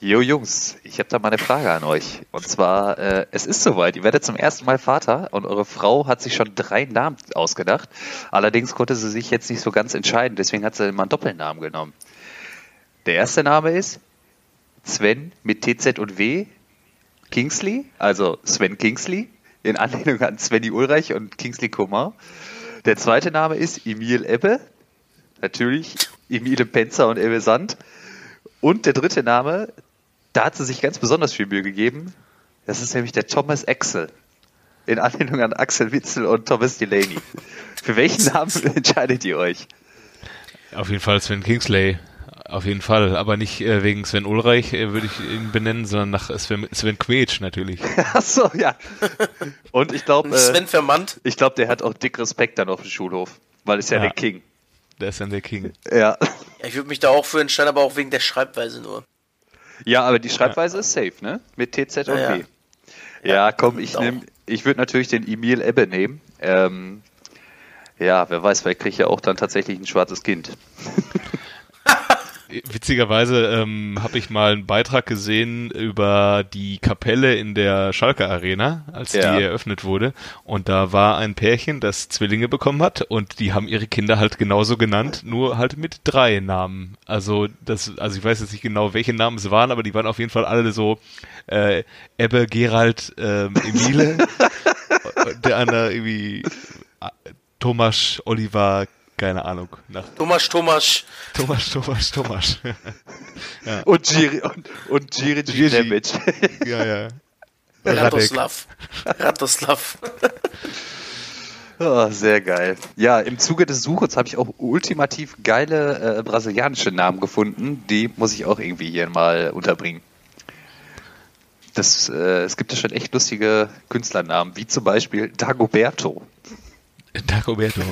Jo Jungs, ich habe da mal eine Frage an euch. Und zwar, äh, es ist soweit, ihr werdet zum ersten Mal Vater und eure Frau hat sich schon drei Namen ausgedacht. Allerdings konnte sie sich jetzt nicht so ganz entscheiden, deswegen hat sie mal einen Doppelnamen genommen. Der erste Name ist Sven mit TZ und W. Kingsley, also Sven Kingsley, in Anlehnung an Svenny Ulreich und Kingsley Coman. Der zweite Name ist Emil Ebbe, natürlich Emile Penzer und Ebbe Sand. Und der dritte Name, da hat sie sich ganz besonders viel Mühe gegeben. Das ist nämlich der Thomas Axel. In Anlehnung an Axel Witzel und Thomas Delaney. Für welchen Namen entscheidet ihr euch? Auf jeden Fall Sven Kingsley. Auf jeden Fall, aber nicht äh, wegen Sven Ulreich äh, würde ich ihn benennen, sondern nach Sven, Sven Quetsch natürlich. Achso, ja. Und ich glaube, äh, Sven Vermandt. ich glaube, der hat auch dick Respekt dann auf dem Schulhof, weil ist ja, Ja. der King. Der ist dann der King. Ja. Ja, ich würde mich da auch für entscheiden, aber auch wegen der Schreibweise nur. Ja, aber die Schreibweise ist safe, ne? Mit TZ und Ja, ja. W. Ja, komm, ich auch. nehm, ich würde natürlich den Emil Ebbe nehmen. Ähm, ja, wer weiß, vielleicht kriege ich ja auch dann tatsächlich ein schwarzes Kind. Witzigerweise ähm, habe ich mal einen Beitrag gesehen über die Kapelle in der Schalke Arena, als Ja. die eröffnet wurde. Und da war ein Pärchen, das Zwillinge bekommen hat und die haben ihre Kinder halt genauso genannt, nur halt mit drei Namen. Also das, also ich weiß jetzt nicht genau, welche Namen es waren, aber die waren auf jeden Fall alle so äh, Ebbe, Gerald, ähm, Emile, der andere irgendwie äh, Thomas, Oliver, keine Ahnung, nach Thomas Thomas. Thomas, Thomas, Thomas. Und Giri, und, und Giri Gigi. Damage. ja, ja. Radoslav. Radoslav. Oh, sehr geil. Ja, im Zuge des Suchens habe ich auch ultimativ geile äh, brasilianische Namen gefunden. Die muss ich auch irgendwie hier mal unterbringen. Das, äh, es gibt ja schon echt lustige Künstlernamen, wie zum Beispiel Dagoberto. Dagoberto.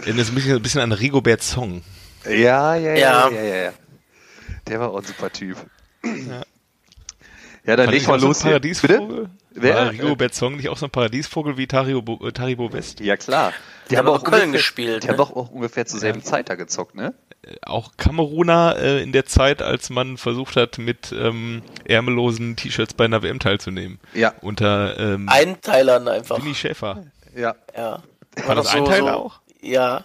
Erinnert mich ein bisschen an Rigobert Song. Ja, ja, ja, Ja. ja, ja, ja. Der war auch ein super Typ. Ja, dann Fand leg ich mal auch so ein los hier. Paradiesvogel? Wer? War Rigobert Song nicht auch so ein Paradiesvogel wie Taribo, äh, Taribo West? Ja, klar. Die haben auch Köln ungefähr, gespielt, Die ne? haben auch, auch ungefähr zur selben Zeit da gezockt, ne? Äh, Auch Kameruner äh, in der Zeit, als man versucht hat, mit ähm, ärmellosen T-Shirts bei einer WM teilzunehmen. Ja. Unter ähm, Einteilern einfach. Winnie Schäfer. Ja. Ja. War das Einteiler auch? Ja.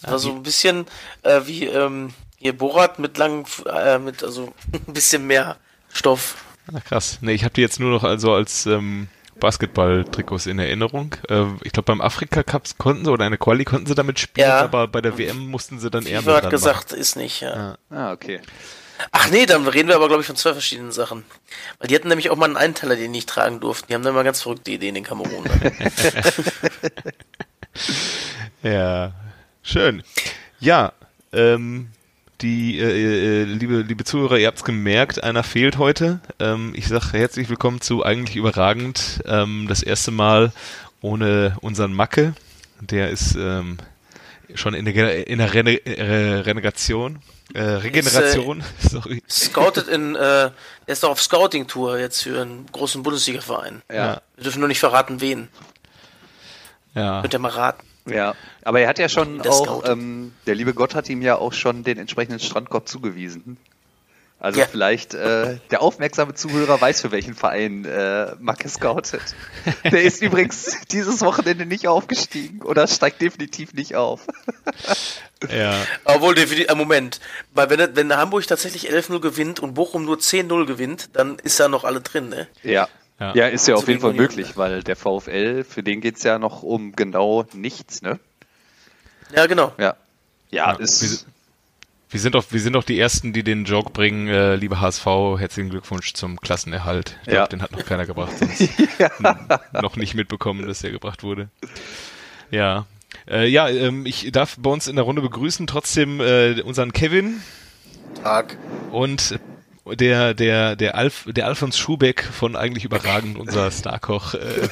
Das war so ein bisschen äh, wie ähm, hier Borat mit langen, äh, mit also ein bisschen mehr Stoff. Ah, krass. Nee, ich habe die jetzt nur noch also als ähm, Basketball-Trikots in Erinnerung. Äh, ich glaube, beim Afrika Cups konnten sie oder eine Quali konnten sie damit spielen, Ja. aber bei der WM mussten sie dann Ärmel FIFA hat dran gesagt, ist nicht, ja. Ja. Ah, okay. Ach nee, dann reden wir aber, glaube ich, von zwei verschiedenen Sachen. Weil die hatten nämlich auch mal einen Einteiler, den die nicht tragen durften. Die haben dann mal ganz verrückte Ideen in Kamerun. Ja, schön. Ja, ähm, die äh, äh, liebe liebe Zuhörer, ihr habt's gemerkt, einer fehlt heute. Ähm, ich sage herzlich willkommen zu eigentlich überragend. Ähm, das erste Mal ohne unseren Macke. Der ist ähm, schon in der, in der Rene äh, Renegation. Äh, Regeneration, sorry. Scouted in, äh, er ist doch auf Scouting-Tour jetzt für einen großen Bundesliga-Verein. Ja. Wir dürfen nur nicht verraten, wen. Ja. Könnt ihr mal raten. Ja, aber er hat ja schon Der auch, ähm, der liebe Gott hat ihm ja auch schon den entsprechenden Strandkorb zugewiesen. Also Ja. vielleicht äh, der aufmerksame Zuhörer weiß, für welchen Verein äh, Macke scoutet. Der ist übrigens dieses Wochenende nicht aufgestiegen oder steigt definitiv nicht auf. Ja. Obwohl, definitiv, äh, Moment. Weil wenn, wenn Hamburg tatsächlich 11-0 gewinnt und Bochum nur 10-0 gewinnt, dann ist da noch alle drin, ne? Ja. Ja. Ja, ist ja auf jeden Fall möglich, weil der VfL, für den geht's ja noch um genau nichts, ne? Ja, genau. Ja. Ja, Ja, ist. wir- Wir sind doch, wir sind doch die Ersten, die den Joke bringen, äh, liebe HSV, herzlichen Glückwunsch zum Klassenerhalt. Ich Ja. glaub, den hat noch keiner gebracht, sonst n- noch nicht mitbekommen, dass der gebracht wurde. Ja. Äh, ja, ähm, ich darf bei uns in der Runde begrüßen trotzdem äh, unseren Kevin Tag. und der, der, der, Alf, der Alfons Schubeck von eigentlich überragend, unser Starkoch. Äh,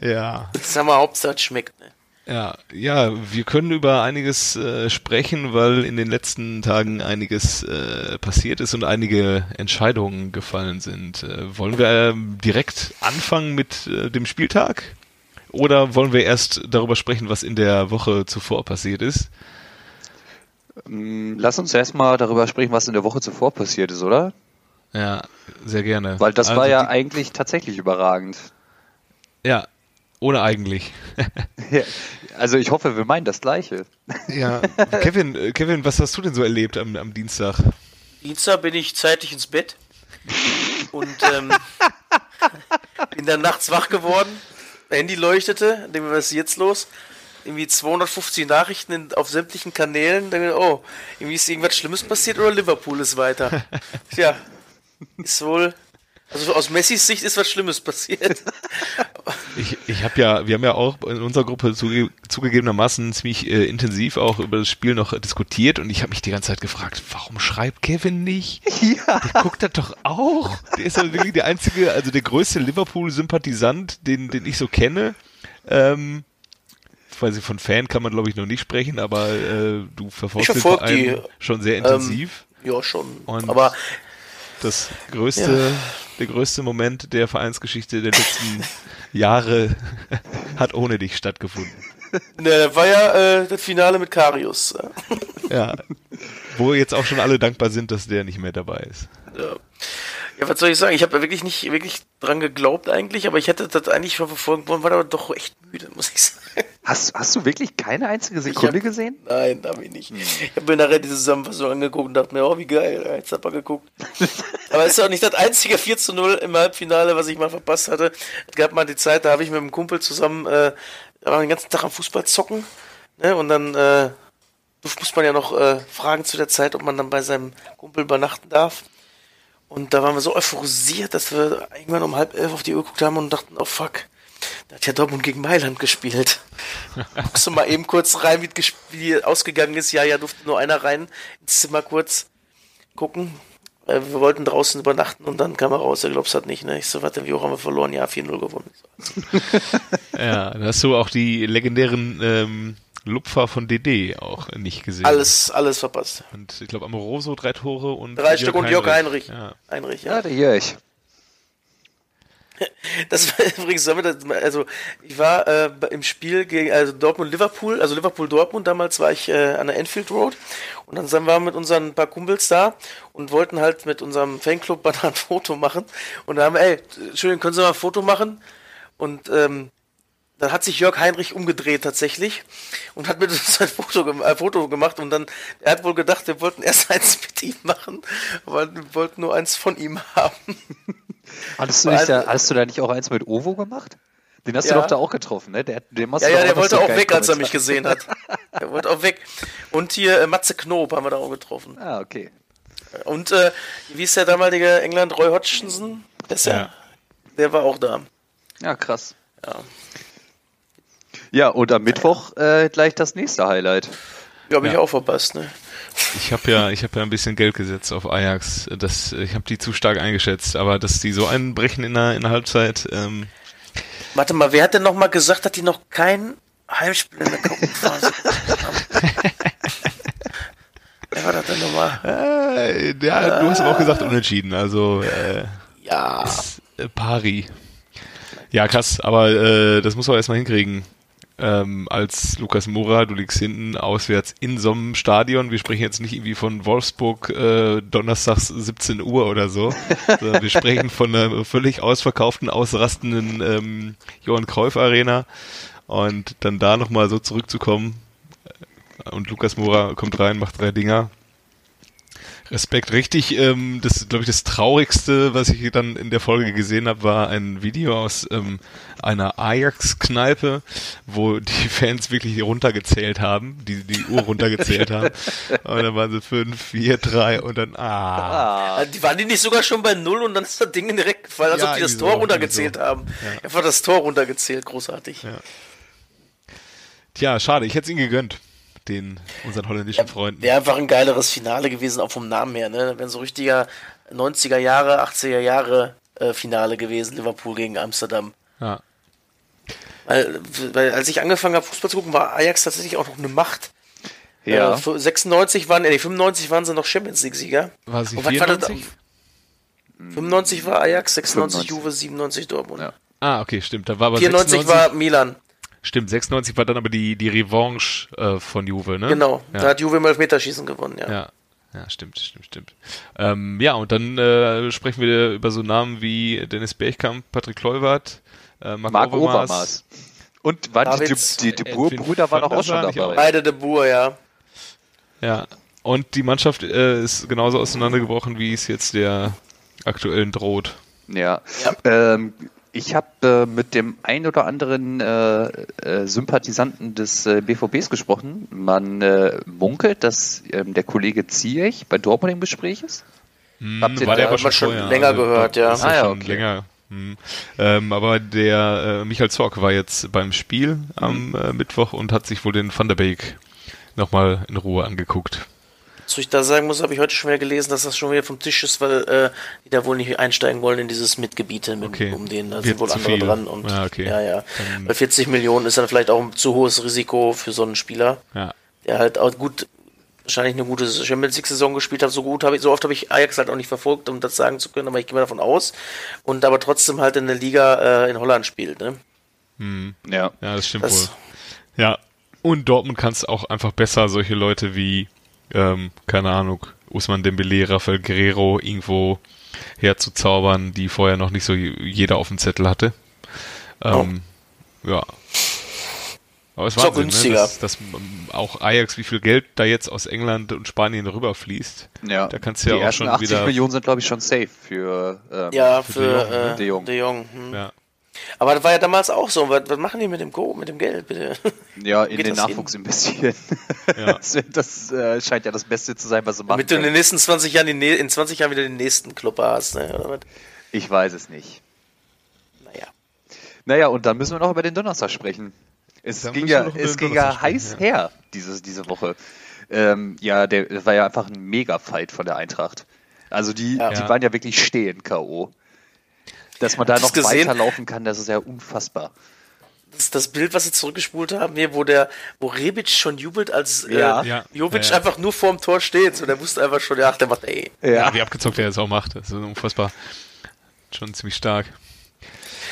ja. Sag mal, Hauptsache es schmeckt, ne? Ja, ja, wir können über einiges äh, sprechen, weil in den letzten Tagen einiges äh, passiert ist und einige Entscheidungen gefallen sind. Äh, wollen wir ähm, direkt anfangen mit äh, dem Spieltag? Oder wollen wir erst darüber sprechen, was in der Woche zuvor passiert ist? Mm, Lass uns erstmal darüber sprechen, was in der Woche zuvor passiert ist, oder? Ja, sehr gerne. Weil das Also war ja die- eigentlich tatsächlich überragend. Ja, ohne eigentlich. Also ich hoffe, wir meinen das Gleiche. ja, Kevin, äh, Kevin, was hast du denn so erlebt am, am Dienstag? Dienstag bin ich zeitig ins Bett und ähm, bin dann nachts wach geworden. Handy leuchtete, denke mir, was ist jetzt los? Irgendwie 250 Nachrichten in, auf sämtlichen Kanälen. Denke oh, irgendwie ist irgendwas Schlimmes passiert oder Liverpool ist weiter. Tja, ist wohl. Also aus Messis Sicht ist was Schlimmes passiert. Ich, ich habe ja, wir haben ja auch in unserer Gruppe zuge zugegebenermaßen ziemlich äh, intensiv auch über das Spiel noch diskutiert und ich habe mich die ganze Zeit gefragt, warum schreibt Kevin nicht? Ja. Der guckt das doch auch. Der ist ja wirklich der einzige, also der größte Liverpool-Sympathisant, den, den ich so kenne. Ähm, nicht, von Fan kann man glaube ich noch nicht sprechen, aber äh, du verfolgst Ich den verfolg die, Verein schon sehr intensiv. ja, schon. Und- Aber das größte, der größte Moment der Vereinsgeschichte der letzten Jahre hat ohne dich stattgefunden. ne, das war ja äh, das Finale mit Karius. Ja. Wo jetzt auch schon alle dankbar sind, dass der nicht mehr dabei ist. Ja. Ja, was soll ich sagen? Ich habe wirklich nicht wirklich dran geglaubt eigentlich, aber ich hätte das eigentlich schon verfolgen wollen, war aber doch echt müde, muss ich sagen. Hast, hast du wirklich keine einzige Sekunde hab- gesehen? Nein, habe ich nicht. Ich habe mir nachher diese Zusammenfassung angeguckt und dachte mir, oh, wie geil, jetzt hat man geguckt. aber es ist auch nicht das einzige 4 zu 0 im Halbfinale, was ich mal verpasst hatte. Es gab mal die Zeit, da habe ich mit einem Kumpel zusammen äh, da war den ganzen Tag am Fußball zocken. Ne? Und dann äh, muss man ja noch äh, fragen zu der Zeit, ob man dann bei seinem Kumpel übernachten darf. Und da waren wir so euphorisiert, dass wir irgendwann um halb elf auf die Uhr geguckt haben und dachten, oh fuck, da hat ja Dortmund gegen Mailand gespielt. Guckst du mal eben kurz rein, wie ausgegangen ist. Ja, ja, durfte nur einer rein ins Zimmer kurz gucken. Äh, Wir wollten draußen übernachten und dann kam er raus, er glaubt es hat nicht. Ne? Ich so, warte, wie hoch haben wir verloren? Ja, 4-0 gewonnen. Ja, da hast du auch die legendären ähm, Lupfer von DD auch nicht gesehen. Alles, alles verpasst. Und ich glaube Amoroso drei Tore und Drei Stück und Jörg Heinrich. Ja. Heinrich, Ja, ja. der Jörg. Das war übrigens, also ich war äh, im Spiel gegen also Dortmund Liverpool, also Liverpool Dortmund. Damals war ich äh, an der Enfield Road und dann sind wir mit unseren paar Kumpels da und wollten halt mit unserem Fanclub ein Foto machen und da haben wir, ey, Entschuldigung, können Sie mal ein Foto machen? Und ähm, dann hat sich Jörg Heinrich umgedreht tatsächlich und hat mit uns ein Foto, ein Foto gemacht und dann, er hat wohl gedacht, wir wollten erst eins mit ihm machen, aber wir wollten nur eins von ihm haben. Hattest du, nicht da, hast du da nicht auch eins mit Ovo gemacht? Den hast Ja. du doch da auch getroffen, ne? Der, hast Ja, ja, der wollte auch weg, als er mich gesehen hat. Der wollte auch weg. Und hier äh, Matze Knob haben wir da auch getroffen. Ah, okay. Und äh, wie ist der damalige England Roy Hodgson? Der. Ja. der war auch da. Ja, krass. Ja. Ja, und am Mittwoch äh, gleich das nächste Highlight. Ja, hab ich Ja. auch verpasst, ne? Ich habe ja, ich habe ja ein bisschen Geld gesetzt auf Ajax. Das, ich habe die zu stark eingeschätzt, aber dass die so einbrechen in der, in der Halbzeit, ähm, Warte mal, wer hat denn noch mal gesagt, dass die noch kein Heimspiel in der Gruppenphase haben? Wer war das denn nochmal? äh, ja, du hast aber auch gesagt unentschieden, also äh, Ja. äh, Pari. Ja, krass, aber äh, das muss man erstmal hinkriegen. Ähm, als Lukas Mura, du liegst hinten auswärts in so einem Stadion. Wir sprechen jetzt nicht irgendwie von Wolfsburg äh, donnerstags 17 Uhr oder so, sondern wir sprechen von einer völlig ausverkauften, ausrastenden ähm, Johann Cruyff Arena. Und dann da nochmal so zurückzukommen. Und Lukas Mura kommt rein, macht drei Dinger. Respekt, richtig. Ähm, das, glaube ich, das Traurigste, was ich dann in der Folge gesehen habe, war ein Video aus ähm, einer Ajax-Kneipe, wo die Fans wirklich runtergezählt haben, die die Uhr runtergezählt haben. Und dann waren sie fünf, vier, drei und dann ah. Ah, Die waren die nicht sogar schon bei Null und dann ist das Ding direkt gefallen, als Ja, ob die das Tor runtergezählt so. haben. Einfach das Tor runtergezählt, großartig. Ja. Tja, schade, ich hätte es ihnen gegönnt, den unseren holländischen Freunden. Wäre einfach ein geileres Finale gewesen, auch vom Namen her. Ne? Wäre so richtiger 90er Jahre, 80er Jahre äh, Finale gewesen, Liverpool gegen Amsterdam. Ja. Weil, weil als ich angefangen habe, Fußball zu gucken, war Ajax tatsächlich auch noch eine Macht. ja. Äh, für 96 waren, nee, 95 waren sie noch Champions League-Sieger. War sie Und was war das 94? 95 war Ajax, 96 95. Juve, 97 Dortmund. Ja. Ah, okay, stimmt. Da war aber 94 96, war Milan. Stimmt, 96 war dann aber die, die Revanche äh, von Juve, ne? Genau, ja. da hat Juve im Elfmeterschießen gewonnen, ja. Ja, ja stimmt, stimmt, stimmt. Ähm, ja, und dann äh, sprechen wir über so Namen wie Dennis Bergkamp, Patrick Kluivert, äh, Marc, Marc Overmars. Overmars. Und waren die, die, die De Boer-Brüder waren auch schon dabei. Beide de Boer, ja. Ja, und die Mannschaft äh, ist genauso auseinandergebrochen, wie es jetzt der aktuellen droht. Ja. Ähm, ich habe äh, mit dem ein oder anderen äh, äh, Sympathisanten des äh, BVBs gesprochen. Man äh, munkelt, dass ähm, der Kollege Ziyech bei Dortmund im Gespräch ist. Habt ihr war der da- aber schon vorher, länger gehört, ja. ist ja Ah, ja, schon okay. länger. Hm. Ähm, aber der äh, Michael Zorc war jetzt beim Spiel am äh, Mittwoch und hat sich wohl den Van der Beek nochmal in Ruhe angeguckt. Was ich da sagen muss, habe ich heute schon wieder gelesen, dass das schon wieder vom Tisch ist, weil äh, die da wohl nicht einsteigen wollen in dieses Mitgebiete mit, Okay. um den. Da Wird sind wohl andere viel. dran. Und, Ja, okay. ja, ja. Dann- Bei 40 Millionen ist dann vielleicht auch ein zu hohes Risiko für so einen Spieler, Ja. der halt auch gut, wahrscheinlich eine gute Champions League-Saison gespielt hat. So gut habe ich, so oft habe ich Ajax halt auch nicht verfolgt, um das sagen zu können, aber ich gehe mal davon aus. Und aber trotzdem halt in der Liga äh, in Holland spielt, ne? Ja. Ja, das stimmt Das- wohl. Ja. Und Dortmund kann es auch einfach besser, solche Leute wie, ähm, keine Ahnung, Usman Dembele, Rafael Guerrero irgendwo herzuzaubern, die vorher noch nicht so jeder auf dem Zettel hatte. Ähm, Ja. Aber es war Wahnsinn, günstiger. ne? dass, dass auch Ajax, wie viel Geld da jetzt aus England und Spanien rüberfließt. ja. Da kannst du ja die auch ersten schon 80 wieder- Millionen sind, glaube ich, schon safe für, ähm, Ja, für für, De Jong, äh, ne? De Jong. De Jong. Hm. Ja. Aber das war ja damals auch so. Was, was machen die mit dem Go, mit dem Geld, bitte? ja, in Geht den Nachwuchs investieren. Ja. Das, das äh, scheint ja das Beste zu sein, was sie machen Damit du in den nächsten 20 Jahren, in 20 Jahren wieder den nächsten Club hast, ne? Ich weiß es nicht. Naja. Naja, und dann müssen wir noch über den Donnerstag sprechen. Es Dann ging ja, es ging ja heiß sprechen, her, dieses, diese Woche. Ähm, ja, der das war ja einfach ein Mega-Fight von der Eintracht. Also die, Ja. die Ja. waren ja wirklich stehen, K.O. Dass man da noch gesehen? weiterlaufen kann, das ist ja unfassbar. Das, das Bild, was sie zurückgespult haben, hier, wo der, wo Rebic schon jubelt, als äh, Ja. Ja. Jovic Ja, ja. einfach nur vorm Tor steht. So, der wusste einfach schon, ja, ach, der macht ey. Ja, wie abgezockt er es auch macht. Das ist unfassbar. Schon ziemlich stark.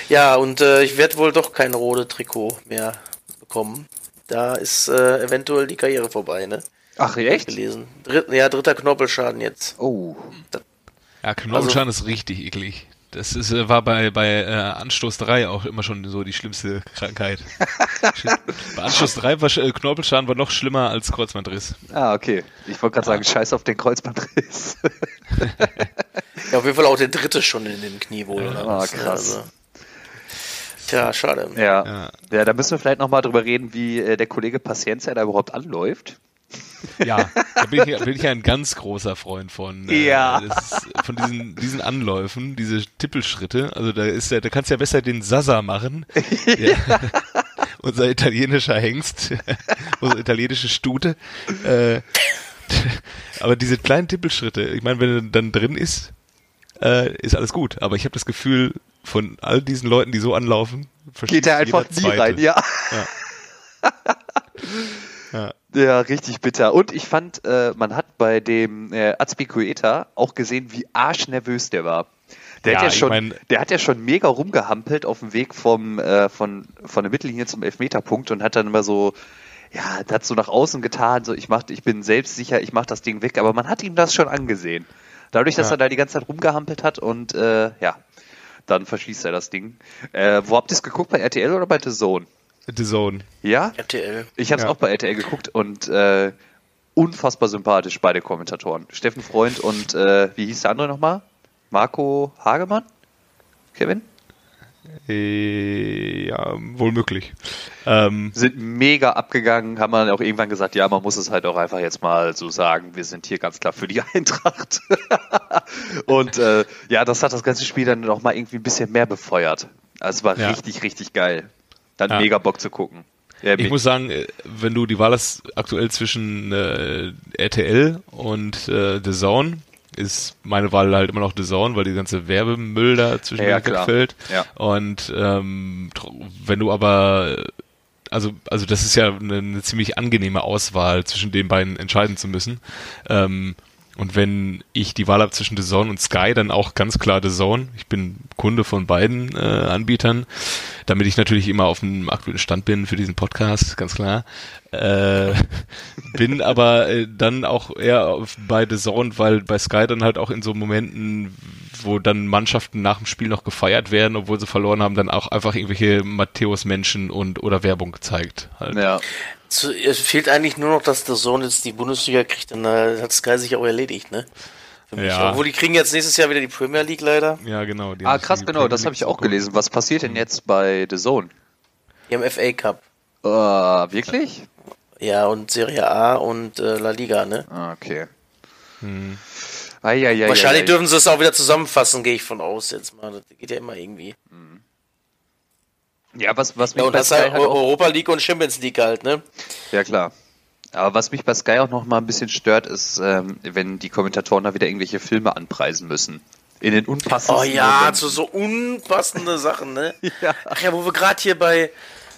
Ja, und äh, ich werde wohl doch kein rote Trikot mehr bekommen. Da ist äh, eventuell die Karriere vorbei, ne? Ach, echt? Gelesen. Dritt, ja, dritter Knorpelschaden jetzt. Oh. Ja, Knorpelschaden ist richtig eklig. Das ist, äh, war bei, bei äh, Anstoß 3 auch immer schon so die schlimmste Krankheit. bei Anstoß 3 war äh, Knorpelschaden war noch schlimmer als Kreuzbandriss. Ah, okay. Ich wollte gerade sagen, scheiß auf den Kreuzbandriss. Ja, auf jeden Fall auch der dritte schon in dem Knie wohl. oder Ah, krass. tja, schade. ja. Ja. ja. da müssen wir vielleicht nochmal drüber reden, wie äh, der Kollege Paciencia da überhaupt anläuft. Ja, da bin ich, bin ich ja ein ganz großer Freund von. Äh, Ja. Das von diesen, diesen Anläufen, diese Tippelschritte. Also da ist ja, da kannst du ja besser den Sasa machen. Ja. Unser italienischer Hengst, unsere italienische Stute. Äh, aber diese kleinen Tippelschritte, ich meine, wenn er dann drin ist, äh, ist alles gut. Aber ich habe das Gefühl, von all diesen Leuten, die so anlaufen, Geht er einfach nie rein, ja. Ja. Ja, richtig bitter. Und ich fand, äh, man hat bei dem äh, Azpilicueta auch gesehen, wie arschnervös der war. Der, Ja, hat ja schon, mein- der hat ja schon mega rumgehampelt auf dem Weg vom, äh, von, von der Mittellinie zum Elfmeterpunkt und hat dann immer so, ja, hat so nach außen getan, so ich mach, ich bin selbstsicher, ich mach das Ding weg, aber man hat ihm das schon angesehen. Dadurch, dass Ja. er da die ganze Zeit rumgehampelt hat und äh, ja, dann verschießt er das Ding. Äh, wo habt ihr es geguckt? Bei RTL oder bei The Zone? The Zone. Ja? RTL. Ich habe es Ja. auch bei RTL geguckt und äh, unfassbar sympathisch, beide Kommentatoren. Steffen Freund und äh, wie hieß der andere nochmal? Marco Hagemann? Kevin? Äh, ja, wohl möglich. Ähm, Sind mega abgegangen, haben dann auch irgendwann gesagt, ja, man muss es halt auch einfach jetzt mal so sagen, wir sind hier ganz klar für die Eintracht. und äh, ja, das hat das ganze Spiel dann noch mal irgendwie ein bisschen mehr befeuert. Also es war Ja. richtig, richtig geil. Dann Ja. mega Bock zu gucken. Ja, ich muss sagen, äh, wenn du die Wahl hast aktuell zwischen äh, RTL und äh, The Zone, ist meine Wahl halt immer noch The Zone, weil die ganze Werbemüll da zwischen Ja, wegfällt. Ja. Und ähm, wenn du aber also, also das ist ja eine, eine ziemlich angenehme Auswahl, zwischen den beiden entscheiden zu müssen. Ähm, und wenn ich die Wahl habe zwischen The Zone und Sky, dann auch ganz klar The Zone. Ich bin Kunde von beiden äh, Anbietern, damit ich natürlich immer auf dem aktuellen Stand bin für diesen Podcast, ganz klar. Äh, bin aber äh, dann auch eher bei The Zone, weil bei Sky dann halt auch in so Momenten, wo dann Mannschaften nach dem Spiel noch gefeiert werden, obwohl sie verloren haben, dann auch einfach irgendwelche Matthäus-Menschen und oder Werbung gezeigt. Halt. Ja. So, es fehlt eigentlich nur noch, dass der Sohn jetzt die Bundesliga kriegt, dann äh, hat Sky sich auch erledigt, ne? Ja. Obwohl die kriegen jetzt nächstes Jahr wieder die Premier League leider. Ja, genau. Ah, krass, genau, das habe ich auch gelesen. Was passiert denn jetzt bei The Zone? Die haben FA Cup. Uh, wirklich? Ja, und Serie A und äh, La Liga, ne? Ah, okay. Hm. Ah, ja, ja, Wahrscheinlich ja, dürfen sie es auch wieder zusammenfassen, gehe ich von aus jetzt mal. Das geht ja immer irgendwie. Hm. Ja, was, was mich ja, und das halt Europa League und Champions League halt, ne? Ja, klar. Aber was mich bei Sky auch noch mal ein bisschen stört, ist, ähm, wenn die Kommentatoren da wieder irgendwelche Filme anpreisen müssen. In den unpassenden. Oh ja, Momenten. zu so unpassende Sachen, ne? ja. Ach ja, wo wir gerade hier bei,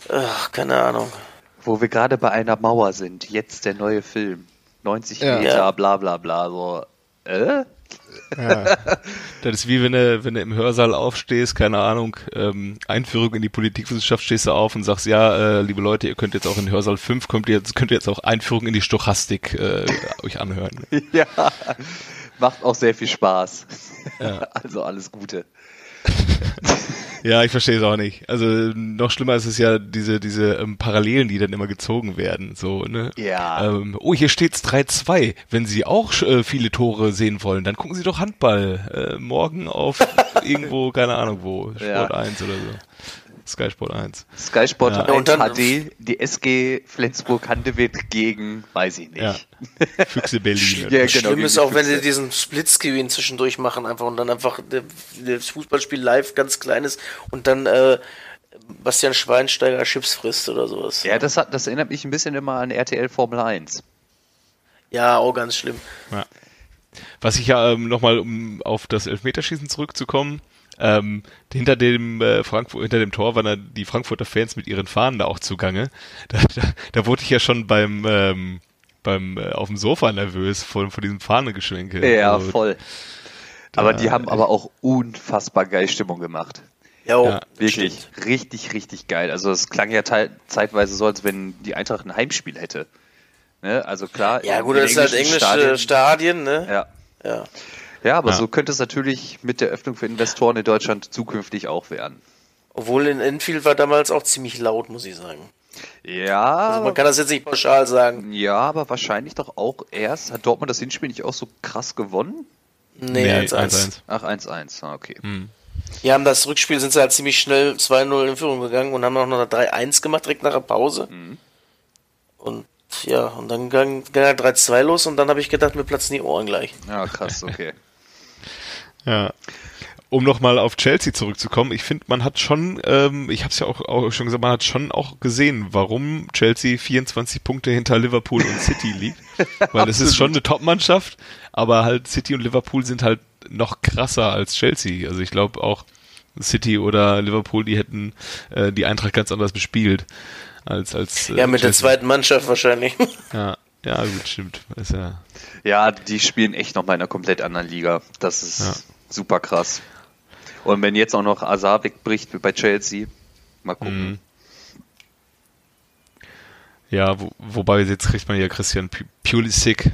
ach, keine Ahnung. Wo wir gerade bei einer Mauer sind. Jetzt der neue Film. 90 ja. Meter, bla bla bla. So, äh? Ja. Das ist wie wenn du, wenn du im Hörsaal aufstehst, keine Ahnung, ähm, Einführung in die Politikwissenschaft stehst du auf und sagst, ja, äh, liebe Leute, ihr könnt jetzt auch in Hörsaal 5, könnt ihr jetzt, könnt ihr jetzt auch Einführung in die Stochastik äh, euch anhören. Ja, macht auch sehr viel Spaß. Ja. Also alles Gute. Ja, ich verstehe es auch nicht. Also noch schlimmer ist es ja diese diese ähm, Parallelen, die dann immer gezogen werden. So, ne? Ja. Ähm, oh, hier steht's 3-2. Wenn Sie auch äh, viele Tore sehen wollen, dann gucken Sie doch Handball. Äh, morgen auf irgendwo, keine Ahnung wo, Sport ja. 1 oder so. Sky Sport 1. Sky Sport ja. 1 HD, die SG Flensburg-Handewitt gegen, weiß ich nicht. Ja. Füchse Berlin. ja, genau, Schlimm ist auch, wenn sie diesen Splitscreen zwischendurch machen einfach und dann einfach das Fußballspiel live ganz klein ist und dann äh, Bastian Schweinsteiger Chips frisst oder sowas. Ja, das, hat, das erinnert mich ein bisschen immer an RTL Formel 1. Ja, auch ganz schlimm. Ja. Was ich ja ähm, nochmal, um auf das Elfmeterschießen zurückzukommen, ähm, hinter dem äh, Frankfurt, hinter dem Tor waren da die Frankfurter Fans mit ihren Fahnen da auch zugange. Da, da, da wurde ich ja schon beim ähm, beim äh, auf dem Sofa nervös von, von diesem Fahnegeschwenke. Ja, also, voll. Aber die haben aber auch unfassbar geil Stimmung gemacht. Jo, ja, wirklich stimmt. richtig, richtig geil. Also es klang ja zeitweise so, als wenn die Eintracht ein Heimspiel hätte. Ne? Also klar. Ja gut, das ist halt englische Stadien, Stadien ne? Ja. Ja. Ja, aber ja. so könnte es natürlich mit der Öffnung für Investoren in Deutschland zukünftig auch werden. Obwohl in Enfield war damals auch ziemlich laut, muss ich sagen. Ja. Also man kann das jetzt nicht pauschal sagen. Ja, aber wahrscheinlich doch auch erst. Hat Dortmund das Hinspiel nicht auch so krass gewonnen? Nee, 1-1. Nee, Ach, 1-1, ah, okay. Hm. Die haben das Rückspiel, sind sie halt ziemlich schnell 2-0 in Führung gegangen und haben auch noch 3-1 gemacht, direkt nach der Pause. Mhm. Und ja, und dann ging, ging 3-2 los und dann habe ich gedacht, mir platzen die Ohren gleich. Ja, krass, okay. Ja. Um nochmal auf Chelsea zurückzukommen, ich finde, man hat schon, ähm, ich habe es ja auch, auch, schon gesagt, man hat schon auch gesehen, warum Chelsea 24 Punkte hinter Liverpool und City liegt. Weil es ist schon eine Top-Mannschaft, aber halt City und Liverpool sind halt noch krasser als Chelsea. Also ich glaube auch City oder Liverpool, die hätten äh, die Eintracht ganz anders bespielt als als äh, ja mit Chelsea. der zweiten Mannschaft wahrscheinlich. Ja, ja gut, stimmt. Ist ja ja, die spielen echt noch mal in einer komplett anderen Liga. Das ist ja. Super krass. Und wenn jetzt auch noch Azar wegbricht wie bei Chelsea, mal gucken. Mhm. Ja, wo, wobei jetzt kriegt man ja Christian Pulisic.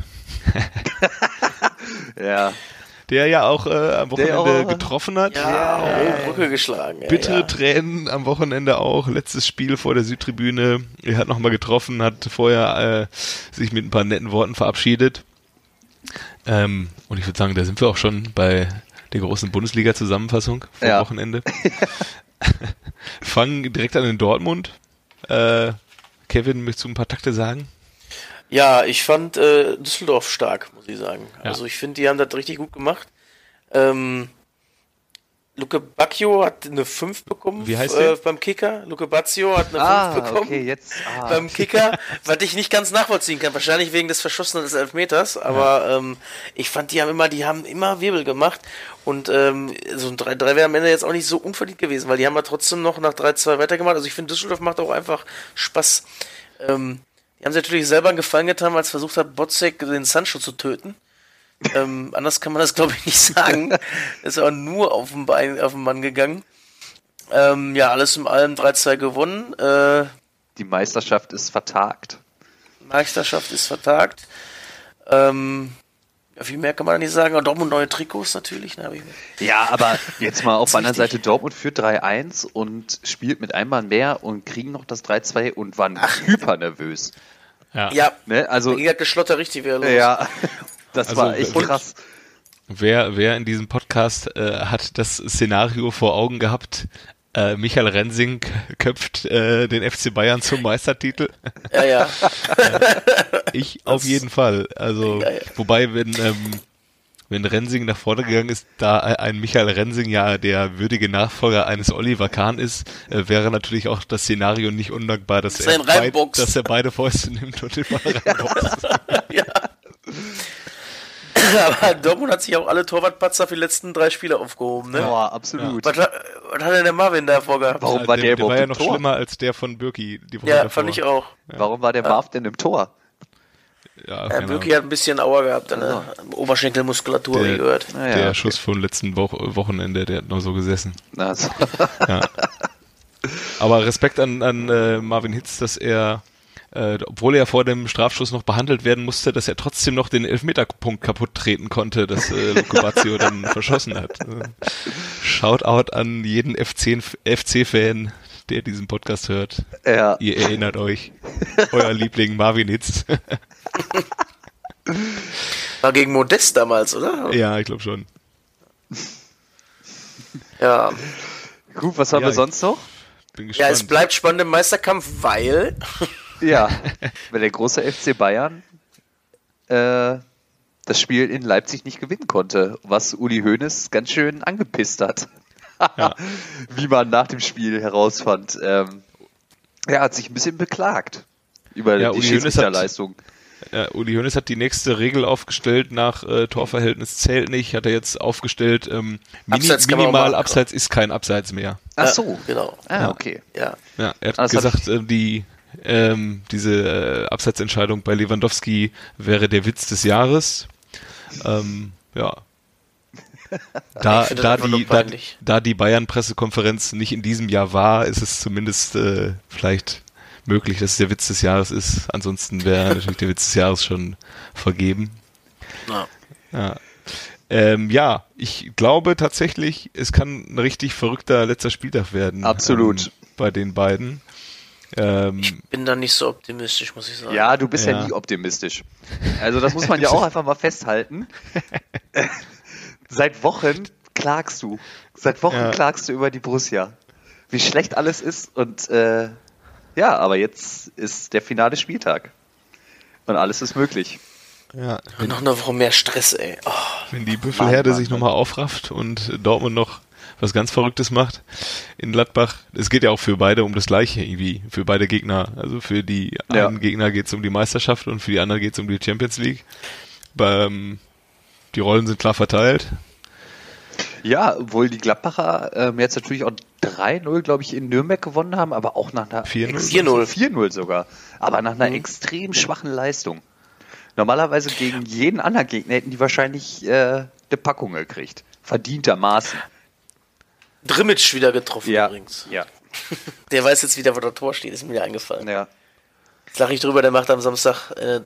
ja. Der ja auch äh, am Wochenende auch, getroffen hat. Ja, ja, Brücke geschlagen. Bittere ja. Tränen am Wochenende auch. Letztes Spiel vor der Südtribüne. Er hat nochmal getroffen, hat vorher äh, sich mit ein paar netten Worten verabschiedet. Ähm, und ich würde sagen, da sind wir auch schon bei der großen Bundesliga-Zusammenfassung vom ja. Wochenende. Fangen direkt an in Dortmund. Äh, Kevin, möchtest du ein paar Takte sagen? Ja, ich fand äh, Düsseldorf stark, muss ich sagen. Ja. Also ich finde, die haben das richtig gut gemacht. Ähm, Luke Bacchio hat eine 5 bekommen Wie heißt äh, beim Kicker. Luke Bacchio hat eine ah, 5 bekommen okay, jetzt, ah. beim Kicker, was ich nicht ganz nachvollziehen kann. Wahrscheinlich wegen des Verschossenen des Elfmeters, aber ja. ähm, ich fand, die haben immer, die haben immer Wirbel gemacht und ähm, so ein 3-3 wäre am Ende jetzt auch nicht so unverdient gewesen, weil die haben ja trotzdem noch nach 3-2 weitergemacht. Also ich finde, Düsseldorf macht auch einfach Spaß. Ähm, die haben sich natürlich selber einen Gefallen getan, als versucht hat, Botzek den Sancho zu töten. Ähm, anders kann man das, glaube ich, nicht sagen. ist auch nur auf den, Bein, auf den Mann gegangen. Ähm, ja, alles in allem 3-2 gewonnen. Äh, Die Meisterschaft ist vertagt. Meisterschaft ist vertagt. Ähm, ja, viel mehr kann man da nicht sagen. Und Dortmund neue Trikots natürlich. Ne, ich mir- Ja, aber jetzt mal auf der anderen. Seite, Dortmund führt 3-1 und spielt mit einem Mann mehr und kriegen noch das 3-2 und waren hyper nervös. Ja. ja, Ne? Also, ging das Geschlotter richtig wieder los. ja, das Also, war echt krass. Wer, wer in diesem Podcast äh, hat das Szenario vor Augen gehabt, äh, Michael Rensing köpft äh, den FC Bayern zum Meistertitel? ja. ja. Ich auf jeden Fall. Also, Ja, ja. wobei, wenn, ähm, wenn Rensing nach vorne gegangen ist, da ein Michael Rensing ja der würdige Nachfolger eines Oliver Kahn ist, äh, wäre natürlich auch das Szenario nicht undankbar, dass, er, beid- dass er beide Fäuste nimmt und den Ball reinboxt. ja. Aber Dortmund hat sich auch alle Torwartpatzer für die letzten drei Spiele aufgehoben. Ne? Boah, absolut. Was, hat- was hat denn der Marvin da vorgehabt? Warum war der der war überhaupt ja noch Tor? schlimmer als der von Birki. Die Woche Ja, davor. fand ich auch. Warum war der Marv denn im Tor? Ja, Ja, Birki hat ein bisschen Auer gehabt an der Oberschenkelmuskulatur, wie Der- gehört. Ah, ja, der okay. Schuss vom letzten Wo Wochenende, der hat noch so gesessen. Also, Ja. Aber Respekt an, an äh, Marvin Hitz, dass er, äh, obwohl er vor dem Strafschuss noch behandelt werden musste, dass er trotzdem noch den Elfmeterpunkt kaputt treten konnte, dass äh, Luke Bazio dann verschossen hat. Äh, Shoutout an jeden FC FC-Fan, der diesen Podcast hört. ja. Ihr erinnert euch. Euer Liebling Marvin Hitz. War gegen Modest damals, oder? ja, ich glaube schon. Ja. Gut, was haben Ja, wir sonst noch? Bin Ja, es bleibt spannend im Meisterkampf, weil Ja, weil der große FC Bayern äh, das Spiel in Leipzig nicht gewinnen konnte, was Uli Hoeneß ganz schön angepisst hat. Ja. Wie man nach dem Spiel herausfand. Ähm, er hat sich ein bisschen beklagt über Ja, die Uli Schiedsrichterleistung. Ja, Uli Hoeneß hat die nächste Regel aufgestellt nach äh, Torverhältnis zählt nicht, hat er jetzt aufgestellt, ähm, mini, Abseits minimal. Abseits ist kein Abseits mehr. Ach Ja, so. genau. Ah, okay. Ja. Ja, er hat hab gesagt, äh, die ähm, diese äh, Abseitsentscheidung bei Lewandowski wäre der Witz des Jahres. Ähm, ja. Da, da, die, da, da die Bayern-Pressekonferenz nicht in diesem Jahr war, ist es zumindest äh, vielleicht möglich, dass es der Witz des Jahres ist. Ansonsten wäre natürlich der Witz des Jahres schon vergeben. Ja. Ja. Ähm, ja, ich glaube tatsächlich, es kann ein richtig verrückter letzter Spieltag werden. Absolut. Ähm, bei den beiden. Ähm, Bin da nicht so optimistisch, muss ich sagen. Ja, du bist ja. Ja. nie optimistisch. Also das muss man ja auch einfach mal festhalten. Seit Wochen klagst du. Seit Wochen Ja. klagst du über die Borussia. Wie schlecht alles ist und äh, ja, aber jetzt ist der finale Spieltag. Und alles ist möglich. ja, Noch eine Woche mehr Stress, ey. Oh, wenn die Büffelherde Mann, sich Mann, nochmal aufrafft und Dortmund noch was ganz Verrücktes macht in Gladbach. Es geht ja auch für beide um das Gleiche irgendwie, für beide Gegner. Also für die Ja. einen Gegner geht es um die Meisterschaft und für die anderen geht es um die Champions League. Beim, die Rollen sind klar verteilt. Ja, obwohl die Gladbacher ähm, jetzt natürlich auch 3-0, glaube ich, in Nürnberg gewonnen haben, aber auch nach einer 4-0. ex- 4-0. 4-0 sogar. Aber nach einer extrem schwachen Leistung. Normalerweise gegen jeden anderen Gegner hätten die wahrscheinlich äh, eine Packung gekriegt. Verdientermaßen. Drimmitsch wieder getroffen Ja. übrigens. Ja. Der weiß jetzt wieder, wo der Tor steht, ist mir eingefallen. ja. Jetzt lache ich drüber, der macht am Samstag, äh,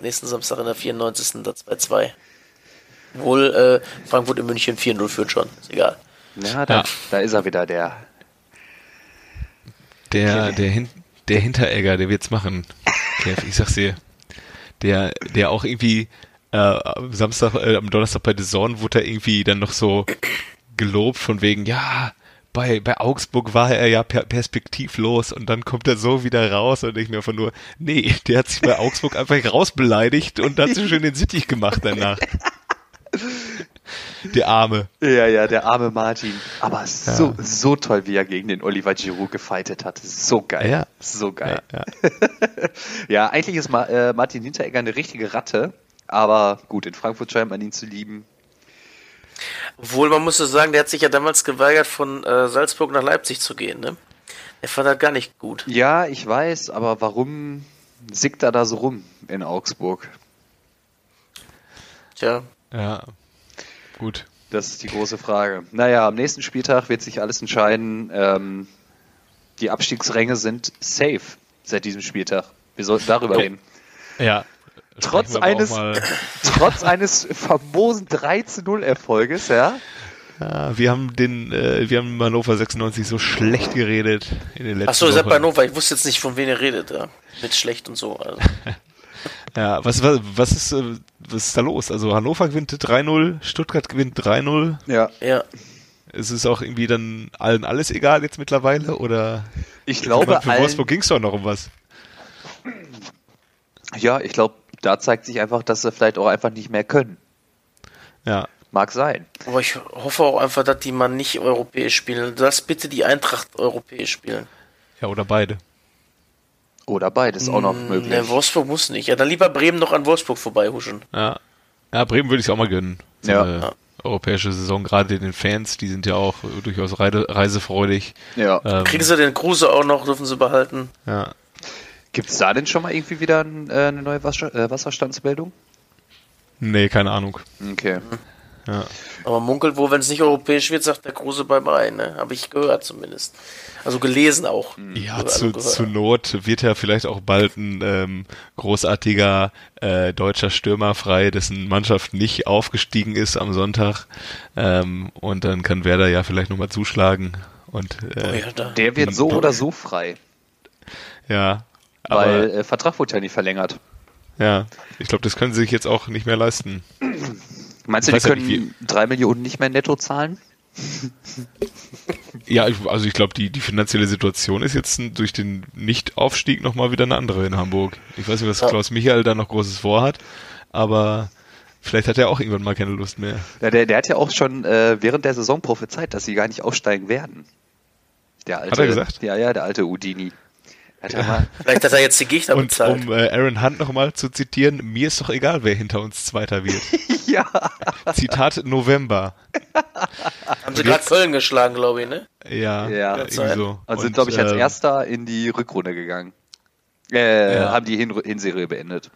nächsten Samstag in der 94. das 2-2. Wohl äh, Frankfurt in München 4-0 führt schon. Ist egal. Ja, da, Ja. da ist er wieder, der. Der, der, Hin der Hinteregger, der wird's machen. Kev, ich sag's dir. Der, der auch irgendwie äh, am Samstag, äh, am Donnerstag bei The Zone wurde er irgendwie dann noch so gelobt von wegen, ja, bei, bei Augsburg war er ja per perspektivlos und dann kommt er so wieder raus und ich mir einfach nur, nee, der hat sich bei Augsburg einfach rausbeleidigt und hat sich schön den Sittich gemacht danach. Der Arme. Ja, ja, der arme Martin. Aber so, so toll, wie er gegen den Oliver Giroud gefightet hat. So geil. Ja. So geil. Ja, Ja, eigentlich ist äh, Martin Hinteregger eine richtige Ratte. Aber gut, in Frankfurt scheint man ihn zu lieben. Obwohl, man muss so sagen, der hat sich ja damals geweigert, von äh, Salzburg nach Leipzig zu gehen, ne? Er fand das gar nicht gut. Ja, ich weiß, aber warum sickt er da so rum in Augsburg? Tja, Ja, gut. Das ist die große Frage. Naja, am nächsten Spieltag wird sich alles entscheiden. Ähm, die Abstiegsränge sind safe seit diesem Spieltag. Wir sollten darüber reden. Ja. Trotz eines, trotz eines famosen 13-0-Erfolges, ja. Ja, wir haben den, äh, wir haben Hannover 96 so schlecht geredet in den letzten Achso, ihr seid bei Nova. Ich wusste jetzt nicht, von wem ihr redet. Ja. Mit schlecht und so. Also. Ja, was, was, was ist, äh, was ist da los? Also Hannover gewinnt 3-0, Stuttgart gewinnt 3-0. Ja. Ja. Ist es auch irgendwie dann allen alles egal jetzt mittlerweile? Oder Ich glaube, für allen, Wolfsburg ging es doch noch um was. ja, ich glaube, da zeigt sich einfach, dass sie vielleicht auch einfach nicht mehr können. Ja. Mag sein. Aber ich hoffe auch einfach, dass die mal nicht europäisch spielen. Lass bitte die Eintracht europäisch spielen. Ja, oder beide. Oder beides auch noch möglich. Ne, Wolfsburg muss nicht. Ja, dann lieber Bremen noch an Wolfsburg vorbeihuschen. Ja. Ja, Bremen würde ich auch mal gönnen. So Ja. eine europäische Saison, gerade den Fans, die sind ja auch durchaus reisefreudig. Ja. Ähm, Kriegen sie den Kruse auch noch, dürfen sie behalten. ja. Gibt es da denn schon mal irgendwie wieder ein, äh, eine neue Wasser, äh, Wasserstandsmeldung? Nee, keine Ahnung. Okay. Ja. Aber munkelt wohl, wenn es nicht europäisch wird, sagt der Kruse bye bye, ne? Habe ich gehört zumindest. Also gelesen auch. Ja, Also zu, gehört. zu Not wird ja vielleicht auch bald ein ähm, großartiger äh, deutscher Stürmer frei, dessen Mannschaft nicht aufgestiegen ist am Sonntag. Ähm, und dann kann Werder ja vielleicht nochmal zuschlagen. Und Oh äh, ja, da. Der wird so oder so frei, ja, aber weil äh, Vertrag wurde ja nicht verlängert. ja, ich glaube, das können sie sich jetzt auch nicht mehr leisten. Meinst du, Ich die weiß ja nicht, können drei Millionen nicht mehr netto zahlen? Ja, also ich glaube, die, die finanzielle Situation ist jetzt durch den Nicht-Aufstieg nochmal wieder eine andere in Hamburg. Ich weiß nicht, was Ja. Klaus Michael da noch Großes vorhat, aber vielleicht hat er auch irgendwann mal keine Lust mehr. Ja, der, der hat ja auch schon äh, während der Saison prophezeit, dass sie gar nicht aufsteigen werden. Der alte, Hat er gesagt? Ja, ja, der alte Udini. Hat ja. mal, Vielleicht hat er jetzt die Gegner Und bezahlt. um äh, Aaron Hunt nochmal zu zitieren, mir ist doch egal, wer hinter uns Zweiter wird. ja. Zitat November. Haben sie gerade Köln geschlagen, glaube ich, ne? Ja, Ja. irgendwie so. Also sind, glaube ich, als ähm, erster in die Rückrunde gegangen. Äh, Ja. haben die Hin Hinserie beendet.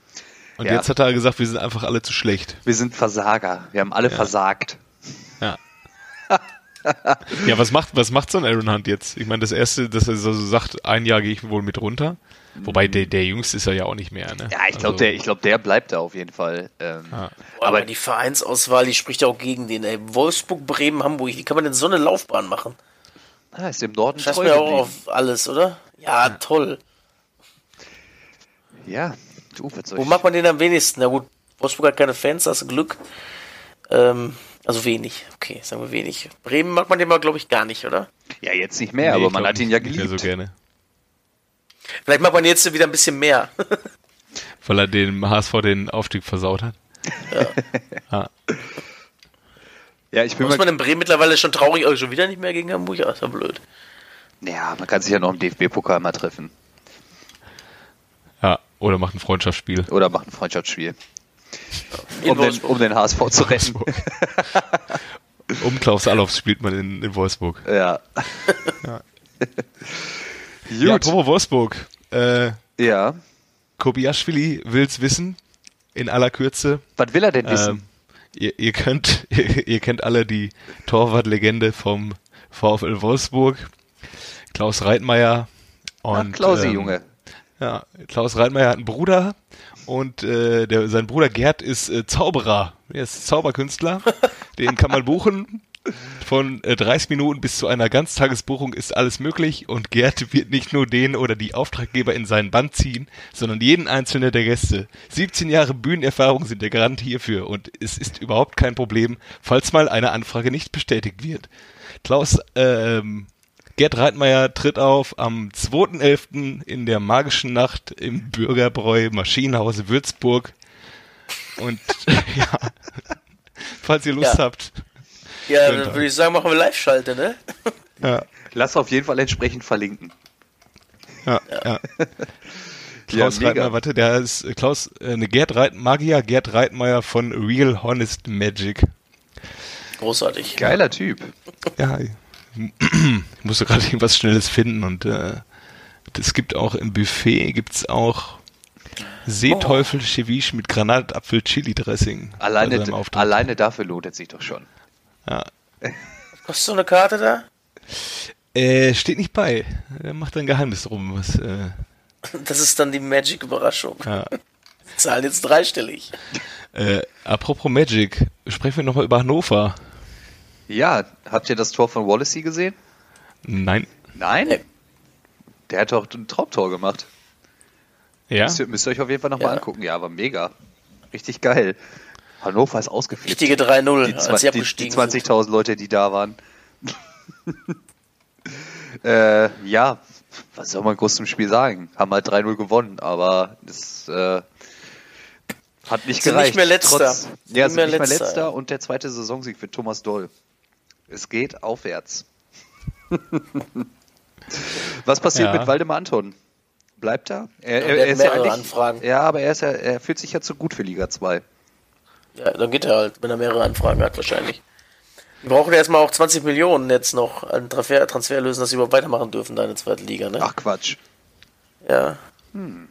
Und ja. jetzt hat er gesagt, wir sind einfach alle zu schlecht. Wir sind Versager. Wir haben alle versagt. Ja. ja, was macht, was macht so ein Aaron Hunt jetzt? Ich meine, das erste, dass er so sagt, ein Jahr gehe ich wohl mit runter. Wobei der, der Jüngste ist er ja auch nicht mehr, ne? Ja, ich glaube, Also, der, ich glaub, der bleibt da auf jeden Fall. Ähm, Ja. Boah, aber die Vereinsauswahl, die spricht ja auch gegen den. Ey. Wolfsburg, Bremen, Hamburg. Wie kann man denn so eine Laufbahn machen? ah, ist im Norden Scheiß mir auch auf alles, oder? Ja, toll. Ja, du, Wo ich- macht man den am wenigsten? Na gut, Wolfsburg hat keine Fans, hast du Glück. Ähm, also wenig. Okay, sagen wir wenig. Bremen macht man den mal, glaube ich, gar nicht, oder? Ja, jetzt nicht mehr, Nee, aber man hat ihn ja nicht mehr geliebt. so gerne. Vielleicht macht man jetzt wieder ein bisschen mehr. Weil er dem HSV den Aufstieg versaut hat. Ja. Ja, ich bin Muss mal, man in Bremen mittlerweile schon traurig, oh, schon wieder nicht mehr gegen Hamburg? Ja, ist ja blöd. ja, man kann sich ja noch im DFB-Pokal mal treffen. ja. Oder macht ein Freundschaftsspiel. Oder macht ein Freundschaftsspiel. In Um den, um den HSV zu retten. Um Klaus Allofs spielt man in, in Wolfsburg. Ja. Ja, Gut. apropos Wolfsburg. Äh, Ja. Kobiaschwili will's wissen. In aller Kürze. Was will er denn wissen? Ähm, ihr, ihr könnt, ihr, ihr kennt alle die Torwartlegende vom VfL Wolfsburg. Klaus Reitmeier. Ach, Und, Klausi, ähm, Junge. Ja, Klaus Reitmeier hat einen Bruder und äh, der, sein Bruder Gerd ist äh, Zauberer. Er ist Zauberkünstler. Den kann man buchen. Von äh, 30 Minuten bis zu einer Ganztagesbuchung ist alles möglich und Gerd wird nicht nur den oder die Auftraggeber in seinen Band ziehen, sondern jeden einzelnen der Gäste. 17 Jahre Bühnenerfahrung sind der Garant hierfür und es ist überhaupt kein Problem, falls mal eine Anfrage nicht bestätigt wird. Klaus ähm, Gerd Reitmeier tritt auf am 2.11. in der magischen Nacht im Bürgerbräu Maschinenhaus Würzburg. Und ja, falls ihr Lust Ja. habt. Ja, dann würde ich sagen, machen wir Live-Schalte, ne? Ja, Lass auf jeden Fall entsprechend verlinken. ja, ja. Klaus mega. Reitmeier, warte, der ist äh, Klaus, äh, ne, Gerd Reit, Magier Gerd Reitmeier von Real Honest Magic. Großartig. Geiler Typ. Ja, ich musste gerade irgendwas Schnelles finden und äh, es gibt auch im Buffet gibt's auch Seeteufel Ceviche mit Granatapfel-Chili-Dressing. Alleine, bei seinem Auftritt. alleine dafür lohnt es sich doch schon. Ja. Kostet so eine Karte da? Äh, steht nicht bei. Er macht ein Geheimnis drum. Was, äh, Das ist dann die Magic-Überraschung. ja. Zahlen jetzt dreistellig. äh, apropos Magic, sprechen wir nochmal über Hannover. Ja, habt ihr das Tor von Wallacey gesehen? Nein. Nein? Der hat doch ein Traumtor gemacht. Ja? Müsst, ihr, müsst ihr euch auf jeden Fall nochmal Ja. angucken. Ja, aber mega. Richtig geil. Hannover ist ausgeflippt. Richtige 3-0, die, zwa- die, die abgestiegen sind. 20.000 Leute, die da waren. äh, ja, was soll man groß zum Spiel sagen? Haben halt 3-0 gewonnen, aber das äh, hat nicht Sind gereicht. nicht mehr Letzter. Trotz, ja, nicht sind mehr nicht mehr Letzter, letzter ja. und der zweite Saisonsieg für Thomas Doll. Es geht aufwärts. Was passiert Ja. mit Waldemar Anton? Bleibt er? Er, er, hat ist ja eigentlich, Anfragen. Ja, aber er, ist ja, er fühlt sich ja zu gut für Liga 2. Ja, dann geht er halt, wenn er mehrere Anfragen hat, wahrscheinlich. Wir brauchen ja erstmal auch 20 Millionen jetzt noch an Transfer, Transfer lösen, dass sie überhaupt weitermachen dürfen, da in der zweiten Liga, ne? Ach Quatsch. Ja. Hm.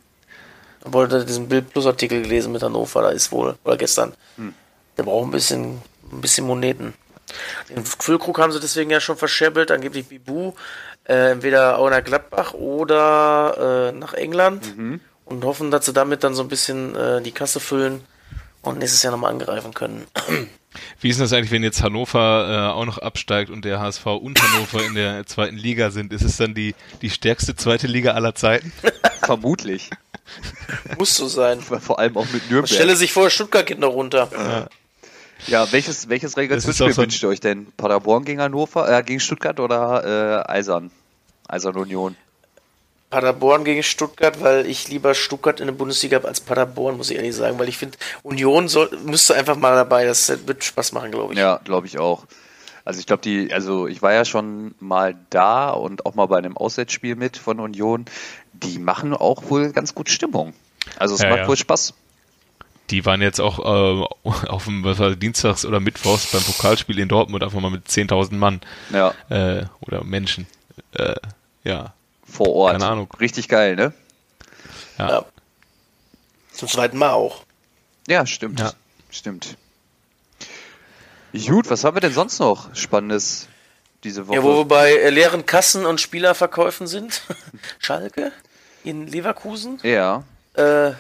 Wollte diesen Bild Plus Artikel gelesen mit Hannover, da ist wohl, oder gestern. Der braucht ein bisschen, ein bisschen Moneten. Den Füllkrug haben sie deswegen ja schon verscherbelt, angeblich Bibu, äh, entweder auch nach Gladbach oder äh, nach England und hoffen, dass sie damit dann so ein bisschen äh, die Kasse füllen und nächstes Jahr nochmal angreifen können. Wie ist denn das eigentlich, wenn jetzt Hannover äh, auch noch absteigt und der HSV und Hannover in der zweiten Liga sind? Ist es dann die, die stärkste zweite Liga aller Zeiten? Vermutlich. Muss so sein. Vor allem auch mit Nürnberg. Stelle sich vor, Stuttgart geht noch runter. Ja, welches, welches ist Relegationsspiel so wünscht ihr euch denn? Paderborn gegen Hannover, äh, gegen Stuttgart oder äh, Eisern? Eisern Union. Paderborn gegen Stuttgart, weil ich lieber Stuttgart in der Bundesliga habe als Paderborn, muss ich ehrlich sagen, weil ich finde, Union soll, müsste einfach mal dabei, das wird Spaß machen, glaube ich. Ja, glaube ich auch. Also ich glaube, die, also ich war ja schon mal da und auch mal bei einem Auswärtsspiel mit von Union. Die machen auch wohl ganz gut Stimmung. Also es Ja, macht ja. wohl Spaß. Die waren jetzt auch äh, auf dem was war, Dienstags oder Mittwochs beim Pokalspiel in Dortmund einfach mal mit 10.000 Mann Ja, äh, oder Menschen. Äh, ja, vor Ort. Keine Ahnung. Richtig geil, ne? ja. Ja. Zum zweiten Mal auch. Ja, stimmt. Ja. Stimmt. Gut, was haben wir denn sonst noch Spannendes diese Woche? Ja, wo wir bei äh, leeren Kassen und Spielerverkäufen sind. Schalke in Leverkusen. ja, Äh,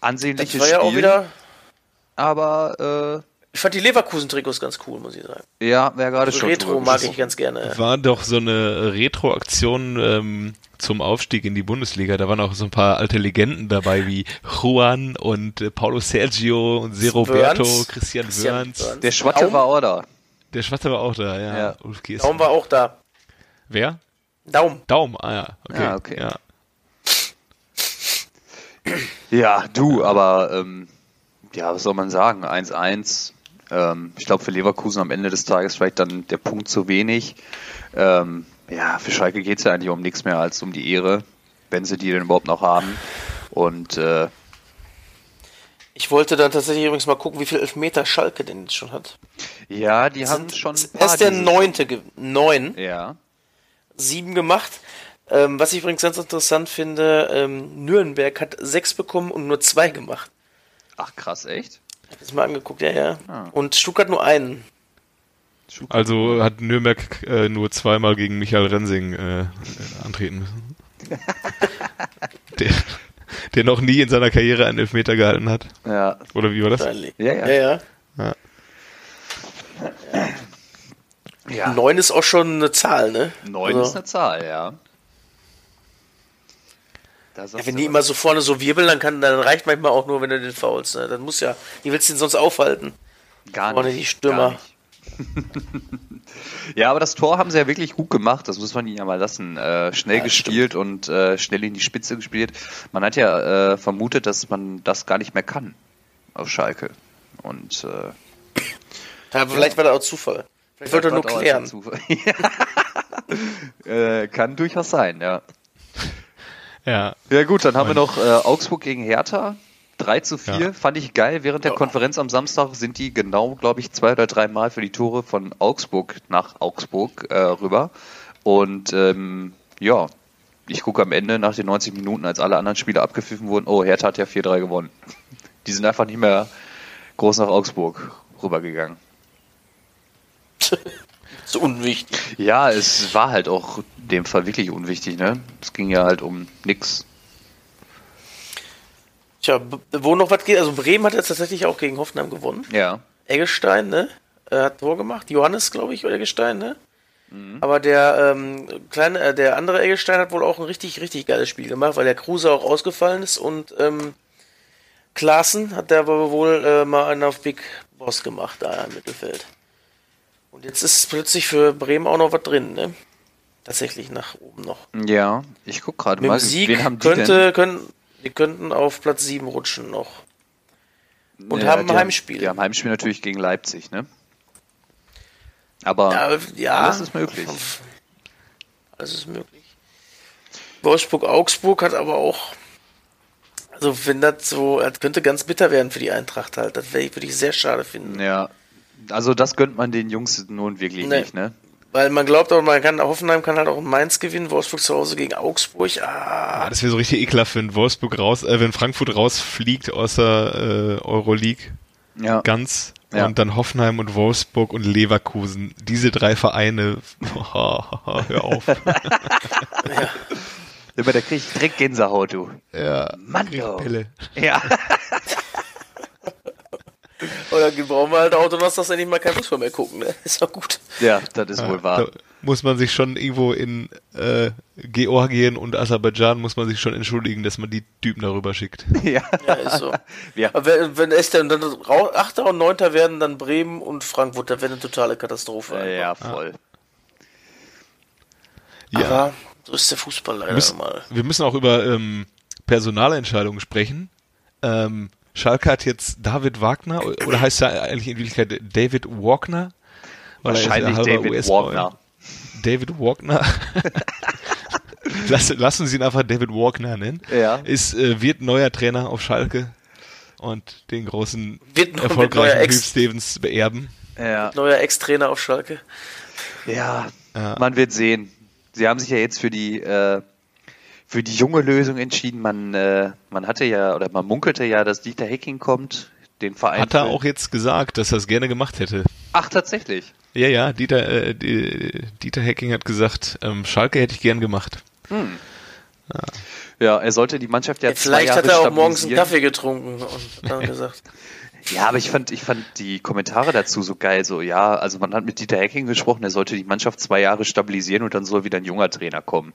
das ansehnliches war ja Spiel, auch wieder. aber Ich fand die Leverkusen-Trikots ganz cool, muss ich sagen. äh, ja, wäre gerade schon Retro drüber mag ich ganz gerne. War doch so eine Retro-Aktion ähm, zum Aufstieg in die Bundesliga. Da waren auch so ein paar alte Legenden dabei, wie Juan und äh, Paulo Sergio und Se Roberto, Wörns. Christian, Christian Wörns. Der Schwatte Daum- war auch da. Der Schwarze war auch da, ja. Ja. Ulf Kies. Daum war auch da. Wer? Daum. Daum, ah ja. Okay. Ah, okay. Ja. Ja, du, aber ähm, ja, was soll man sagen? 1-1. Ähm, ich glaube für Leverkusen am Ende des Tages vielleicht dann der Punkt zu wenig. Ähm, ja, für Schalke geht es ja eigentlich um nichts mehr als um die Ehre, wenn sie die denn überhaupt noch haben. Und äh, Ich wollte dann tatsächlich übrigens mal gucken, wie viel Elfmeter Schalke denn jetzt schon hat. ja, die haben Sind- schon. ist ein paar erst der neunte, neun, Ja. sieben gemacht. Ähm, was ich übrigens ganz interessant finde, ähm, Nürnberg hat sechs bekommen und nur zwei gemacht. Ach krass, echt? Ich hab das mal angeguckt, ja, ja. Ah. Und Stuttgart nur einen. Also hat Nürnberg äh, nur zweimal gegen Michael Rensing äh, äh, antreten müssen. der, der noch nie in seiner Karriere einen Elfmeter gehalten hat. Ja. Oder wie war das? Ja, ja. ja, ja. Ja. ja. Neun ist auch schon eine Zahl, ne? Neun Also- ist eine Zahl, ja. Ja, wenn die immer so vorne so wirbeln, dann, kann, dann reicht manchmal auch nur, wenn du den faulst. Ne? Das muss ja. Wie willst du den sonst aufhalten? Gar Vorne nicht. die Stürmer. gar nicht. ja, aber das Tor haben sie ja wirklich gut gemacht, das muss man ihnen ja mal lassen. Äh, schnell Ja, gespielt und äh, schnell in die Spitze gespielt. Man hat ja äh, vermutet, dass man das gar nicht mehr kann auf Schalke. Und äh, Ja, vielleicht war das auch Zufall. Vielleicht wollte er nur klären. Zufall. äh, kann durchaus sein, ja. Ja. Ja gut, dann haben wir noch äh, Augsburg gegen Hertha. 3 zu 4, Ja. fand ich geil. Während der Ja. Konferenz am Samstag sind die genau, glaube ich, zwei oder drei Mal für die Tore von Augsburg nach Augsburg äh, rüber. Und ähm, ja, ich gucke am Ende nach den 90 Minuten, als alle anderen Spiele abgepfiffen wurden, oh, Hertha hat ja 4-3 gewonnen. Die sind einfach nicht mehr groß nach Augsburg rübergegangen. so unwichtig. Ja, es war halt auch in dem Fall wirklich unwichtig, ne? Es ging ja halt um nix. Tja, wo noch was geht, also Bremen hat jetzt tatsächlich auch gegen Hoffenheim gewonnen. Ja. Eggestein, ne? Er hat Tor gemacht. Johannes, glaube ich, oder Eggestein, ne? Mhm. Aber der ähm, kleine, äh, der andere Eggestein hat wohl auch ein richtig, richtig geiles Spiel gemacht, weil der Kruse auch ausgefallen ist und ähm, Klaassen hat der aber wohl äh, mal einen auf Big Boss gemacht da im Mittelfeld. Und jetzt ist plötzlich für Bremen auch noch was drin, ne? Tatsächlich nach oben noch. Ja, ich guck gerade mal. Sieg wen haben die könnte, denn? Können, die könnten auf Platz 7 rutschen noch. Und ja, haben ein Heimspiel. Haben, die haben Heimspiel natürlich gegen Leipzig, ne? Aber ja, ja, alles ist möglich. Alles ist möglich. Wolfsburg-Augsburg hat aber auch, also wenn das so, das könnte ganz bitter werden für die Eintracht halt. Das würde ich sehr schade finden. Ja, also das gönnt man den Jungs nun wirklich nee. nicht, ne? Weil man glaubt auch, man kann, Hoffenheim kann halt auch in Mainz gewinnen, Wolfsburg zu Hause gegen Augsburg. Ah. Ja, das wäre so richtig ekelhaft, wenn Wolfsburg raus, äh, wenn Frankfurt rausfliegt außer äh, Euroleague. Ja. Ganz. Ja. Und dann Hoffenheim und Wolfsburg und Leverkusen. Diese drei Vereine. hör auf. ja. Über der krieg ich direkt Gänsehaut, du. Ja. Mann, Pille. Ja. Oder brauchen wir halt auch Donnerstag endlich mal kein Fußball mehr gucken, ne? Ist doch gut. Ja, das ist ja, wohl wahr. muss man sich schon irgendwo in äh, Georgien und Aserbaidschan muss man sich schon entschuldigen, dass man die Typen darüber schickt. Ja, ja ist so. ja. wenn, wenn es dann, dann 8. und 9. werden, dann Bremen und Frankfurt, das wäre eine totale Katastrophe. Ja, ja voll. Ja. Aber so ist der Fußball leider müssen, mal. Wir müssen auch über ähm, Personalentscheidungen sprechen. Ähm, Schalke hat jetzt David Wagner, oder heißt er eigentlich in Wirklichkeit David Wagner? Wahrscheinlich David Wagner. David Wagner. Lass, lassen Sie ihn einfach David Wagner nennen. Ja. Ist, äh, wird neuer Trainer auf Schalke und den großen wird erfolgreichen Hugh Stevens beerben. Ja. Neuer Ex-Trainer auf Schalke. Ja, ja, man wird sehen. Sie haben sich ja jetzt für die äh, für die junge Lösung entschieden. Man, äh, man hatte ja oder man munkelte ja, dass Dieter Hecking kommt, den Verein. Hat er auch jetzt gesagt, dass er es gerne gemacht hätte. Ach, tatsächlich. Ja, ja, Dieter, äh, Dieter Hecking hat gesagt, ähm, Schalke hätte ich gern gemacht. Hm. Ja. ja. er sollte die Mannschaft ja, ja Vielleicht hat er auch morgens einen Kaffee getrunken und dann gesagt. Ja, aber ich fand, ich fand die Kommentare dazu so geil. So, ja, also man hat mit Dieter Hecking gesprochen, er sollte die Mannschaft zwei Jahre stabilisieren und dann soll wieder ein junger Trainer kommen.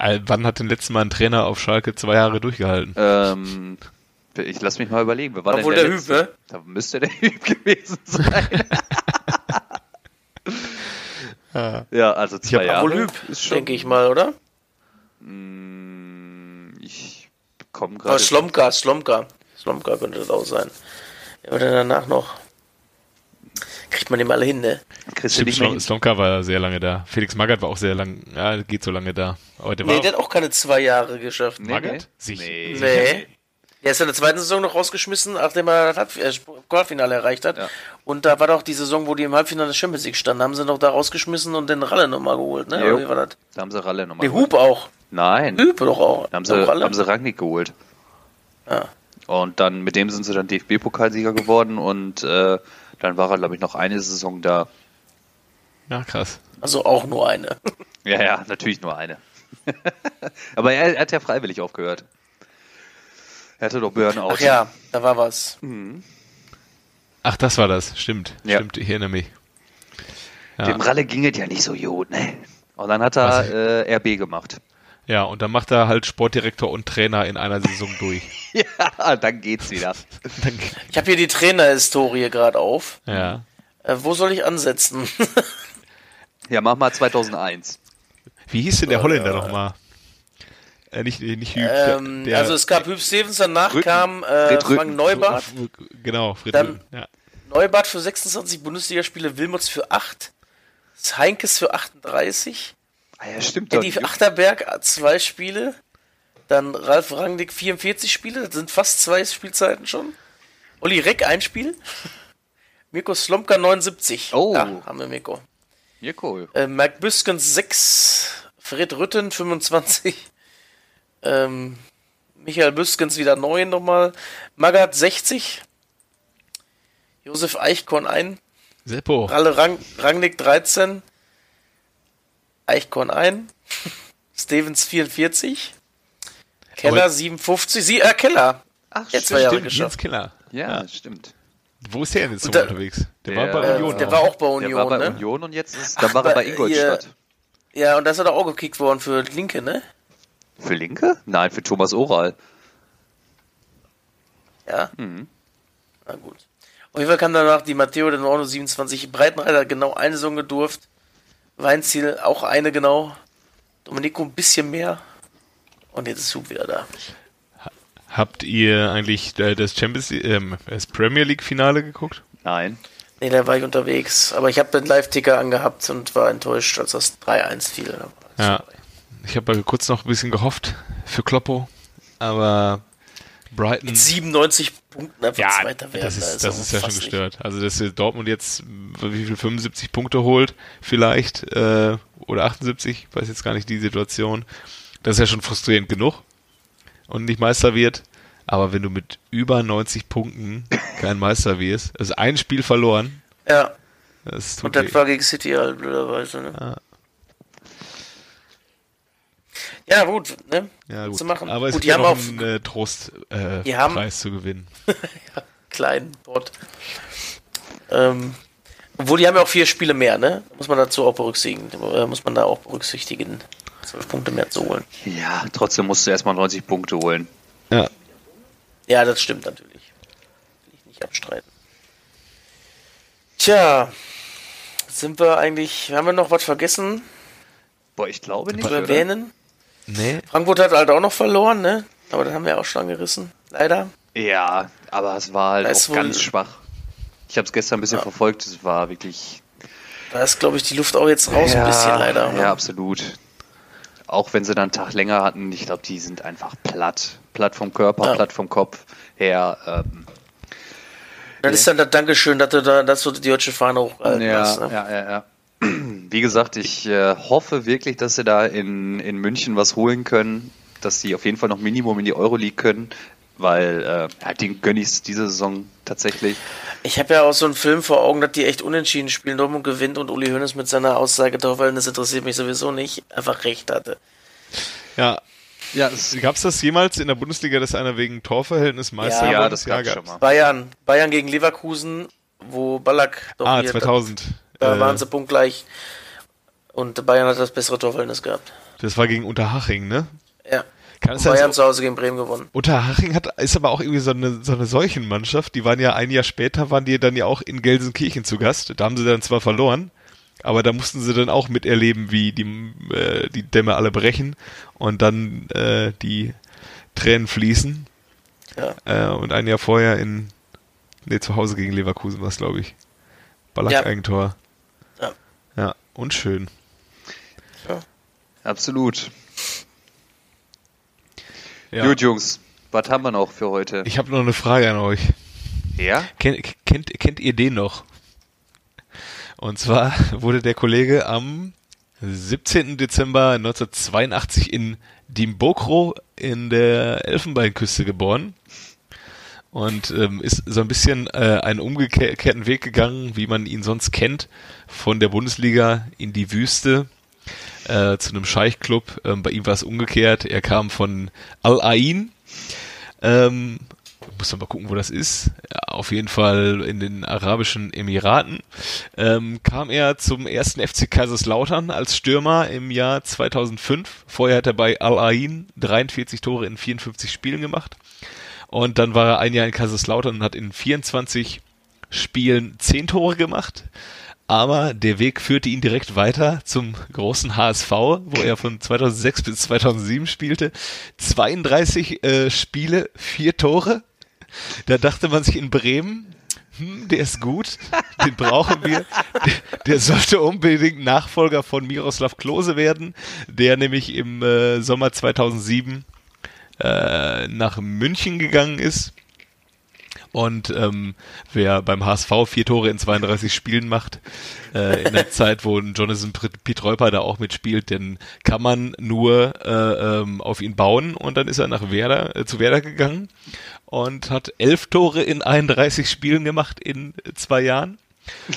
Äh, wann hat denn letztes Mal ein Trainer auf Schalke zwei Jahre durchgehalten? Ähm, ich lass mich mal überlegen. Wer war Obwohl der, der Hüb, ne? Da müsste der Hüb gewesen sein. ja, also zwei Jahre. Obwohl Hüb, ist schon, denke ich mal, oder? Hm, ich komme gerade. Slomka, Slomka. Slomka könnte das auch sein. Ja, oder danach noch kriegt man dem alle hin, ne? Slom Slomka war sehr lange da. Felix Magath war auch sehr lang, ja, geht so lange da. Aber der nee, war der hat auch keine zwei Jahre geschafft. Nee, Magath? Nee. Nee. nee. Er ist in der zweiten Saison noch rausgeschmissen, nachdem er das Halbfinale erreicht hat. Ja. Und da war doch die Saison, wo die im Halbfinale des Champions League standen, haben sie noch da rausgeschmissen und den Ralle nochmal geholt, ne? Jo. wie war das? Da haben sie Ralle nochmal geholt. Die Hub auch. Nein. Hub doch auch. Da haben sie, haben sie Rangnick geholt. Ja. Und dann, mit dem sind sie dann DFB-Pokalsieger geworden und äh, dann war er, glaube ich, noch eine Saison da. Ja, krass. Also auch nur eine. ja, ja, natürlich nur eine. Aber er, er, hat ja freiwillig aufgehört. Er hatte doch Burnout. Ach ja, da war was. Mhm. Ach, das war das. Stimmt. Ja. Stimmt, ich erinnere mich. Ja. Dem Ralle ging es ja nicht so gut, ne? Und dann hat er äh, RB gemacht. Ja, und dann macht er halt Sportdirektor und Trainer in einer Saison durch. ja, dann geht's wieder. ich habe hier die Trainerhistorie gerade auf. Ja. Äh, wo soll ich ansetzen? ja, mach mal 2001. Wie hieß denn der Holländer äh, nochmal? Äh, nicht, nicht Hüb, ähm, der, also es gab Hüb Stevens, danach Rücken, kam äh, Frank Neubart. Genau, Fred Dann Rücken, ja. Neubart für 26 Bundesligaspiele, Wilmots für 8, Heinkes für 38, Ah ja, stimmt Eddie doch. Achterberg zwei Spiele. Dann Ralf Rangnick 44 Spiele. Das sind fast zwei Spielzeiten schon. Olli Reck ein Spiel. Mirko Slomka 79. Oh. Ja, haben wir Mirko. Cool. Äh, Mike Büskens 6 Fred Rütten 25. Ähm, Michael Büskens wieder 9 nochmal. Magath 60. Josef Eichkorn 1. Seppo. Ralle Rang, Rangnick 13. Eichkorn 1. Stevens 44. Keller Aber- 57. Sie, äh, Keller. Ach, Jetzt zwei Jahre Stimmt, geschafft. Jens Killer. Ja, stimmt. Wo ist der denn jetzt so da- unterwegs? Der, Der, war bei Union. Der auch. war auch bei Der Union, war bei ne? Union und jetzt ist, dann war er Ach, bei Ingolstadt. Ja, und da ist er doch auch gekickt worden für Linke, ne? Für Linke? Nein, für Thomas Oral. Ja. Mhm. Na gut. Auf jeden Fall kam danach die Matteo, der Norno 27. Breitenreiter hat genau eine Saison gedurft. Weinziel auch eine genau. Domenico ein bisschen mehr. Und jetzt ist Hub wieder da. Habt ihr eigentlich äh, das Champions ähm, das Premier League Finale geguckt? Nein. Nee, da war ich unterwegs. Aber ich habe den Live-Ticker angehabt und war enttäuscht, als das 3-1 fiel. Ja. Ich habe kurz noch ein bisschen gehofft für Kloppo, aber Brighton. Mit 97 Punkten einfach Ja, Zweiter werden. das ist, also das ist ja schon gestört. Also, dass Dortmund jetzt wie viel 75 Punkte holt, vielleicht, äh, oder 78, weiß jetzt gar nicht die Situation. Das ist ja schon frustrierend genug und nicht Meister wird. Aber wenn du mit über 90 Punkten kein Meister wirst, also ein Spiel verloren, Ja, das tut und das weh. war gegen City halt blöderweise. Ne? Ja. Ja, gut, ne? Ja, gut. Zu machen. Aber es gut, gibt die ja haben noch auch einen äh, Trostpreis äh, Die haben- Preis zu gewinnen. kleinen Bot. Ähm, obwohl, die haben ja auch vier Spiele mehr, ne? Muss man dazu auch berücksichtigen. Äh, muss man da auch berücksichtigen, zwölf Punkte mehr zu holen. Ja, trotzdem musst du erstmal 90 Punkte holen. Ja. Ja, das stimmt natürlich. Will ich nicht abstreiten. Tja, sind wir eigentlich, haben wir noch was vergessen Boah, ich glaube nicht. zu oder? erwähnen? Nee. Frankfurt hat halt auch noch verloren, ne? Aber das haben wir auch schon gerissen, leider. Ja, aber es war halt auch ganz schwach. Ich habe es gestern ein bisschen Ja. verfolgt. Es war wirklich. Da ist, glaube ich, die Luft auch jetzt raus ein bisschen leider. ne? Ja, absolut. Auch wenn sie dann einen Tag länger hatten, ich glaube, die sind einfach platt. Platt vom Körper, Ja. platt vom Kopf her. Ähm, Das ist dann das Dankeschön, dass du da, dass du die deutsche Fahne hochhalten ja, hast. Ne? ja, ja, ja. Wie gesagt, ich äh, hoffe wirklich, dass sie da in, in München was holen können, dass sie auf jeden Fall noch Minimum in die Euroleague können, weil äh, ja, den gönne ich diese Saison tatsächlich. Ich habe ja auch so einen Film vor Augen, dass die echt unentschieden spielen, Dortmund gewinnt und Uli Hoeneß mit seiner Aussage, Torverhältnis interessiert mich sowieso nicht, einfach recht hatte. Ja. Ja, Gab es das jemals in der Bundesliga, dass einer wegen Torverhältnis Meister Ja, ja das gab schon mal. Bayern, Bayern gegen Leverkusen, wo Ballack doch Ah, hier- 2000. Da Äh, waren sie punktgleich. Und Bayern hat das bessere Torverhältnis gehabt. das war gegen Unterhaching, ne? Ja. Kann es Bayern sein, so, zu Hause gegen Bremen gewonnen. Unterhaching hat, ist aber auch irgendwie so eine, so eine Seuchenmannschaft. Die waren ja ein Jahr später, waren die dann ja auch in Gelsenkirchen zu Gast. Da haben sie dann zwar verloren, aber da mussten sie dann auch miterleben, wie die, äh, die Dämme alle brechen und dann äh, die Tränen fließen. Ja. Äh, und ein Jahr vorher in, nee, zu Hause gegen Leverkusen war es, glaube ich. Ballack-Eigentor. Ja. Ja, und schön. Absolut. Ja. Gut, Jungs, was haben wir noch für heute? Ich habe noch eine Frage an euch. Ja? Kennt, kennt, kennt ihr den noch? Und zwar wurde der Kollege am 17. Dezember 1982 in Dimbokro in der Elfenbeinküste geboren und ähm, ist so ein bisschen äh, einen umgekehrten Weg gegangen, wie man ihn sonst kennt, von der Bundesliga in die Wüste äh, zu einem Scheichclub. Ähm, bei ihm war es umgekehrt. Er kam von Al-Ain. Ähm, muss man mal gucken, wo das ist. Ja, auf jeden Fall in den Arabischen Emiraten. Ähm, kam er zum ersten FC Kaiserslautern als Stürmer im Jahr 2005. Vorher hat er bei Al-Ain 43 Tore in 54 Spielen gemacht. Und dann war er ein Jahr in Kaiserslautern und hat in 24 Spielen 10 Tore gemacht. Aber der Weg führte ihn direkt weiter zum großen HSV, wo er von 2006 bis 2007 spielte. 32 äh, Spiele, vier Tore. Da dachte man sich in Bremen, hm, der ist gut, den brauchen wir. Der, der sollte unbedingt Nachfolger von Miroslav Klose werden, der nämlich im äh, Sommer 2007 äh, nach München gegangen ist Und ähm, wer beim HSV vier Tore in 32 Spielen macht, äh, in der Zeit, wo Jonathan Pietreuper da auch mitspielt, dann kann man nur äh, ähm, auf ihn bauen und dann ist er nach Werder, äh, zu Werder gegangen und hat elf Tore in 31 Spielen gemacht in zwei Jahren.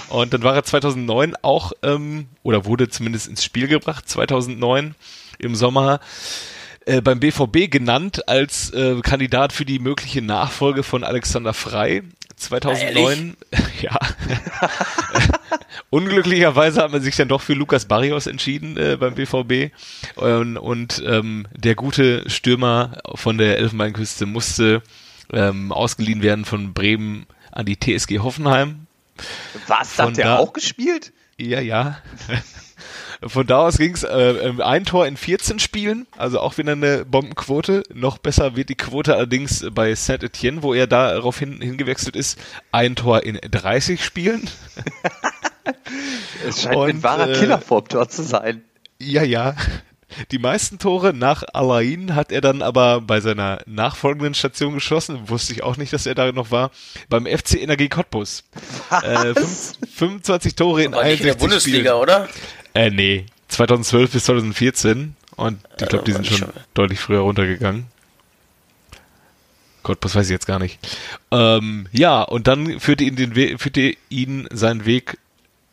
Und dann war er 2009 auch, ähm, oder wurde zumindest ins Spiel gebracht, 2009 im Sommer äh, beim BVB genannt als äh, Kandidat für die mögliche Nachfolge von Alexander Frei. 2009, ja. Unglücklicherweise hat man sich dann doch für Lukas Barrios entschieden äh, beim BVB und, und ähm, der gute Stürmer von der Elfenbeinküste musste ähm, ausgeliehen werden von Bremen an die TSG Hoffenheim. Was, hat da, auch gespielt? Ja, ja. Von da aus ging es äh, ähm, ein Tor in 14 Spielen, also auch wieder eine Bombenquote. Noch besser wird die Quote allerdings bei Saint-Etienne, wo er darauf hin, hingewechselt ist, ein Tor in 30 Spielen. es scheint Und, ein wahrer äh, Killer vorm Tor zu sein. Ja, ja. Die meisten Tore nach Alain hat er dann aber bei seiner nachfolgenden Station geschossen. Wusste ich auch nicht, dass er da noch war. Beim FC Energie Cottbus. Äh, 25 Tore in 61 in der Bundesliga, Spielen. oder? Äh, nee. 2012 bis 2014. Und ich glaube, die sind schon, deutlich früher runtergegangen. Gott, was weiß ich jetzt gar nicht. Ähm, ja, und dann führte ihn, den We führte ihn seinen Weg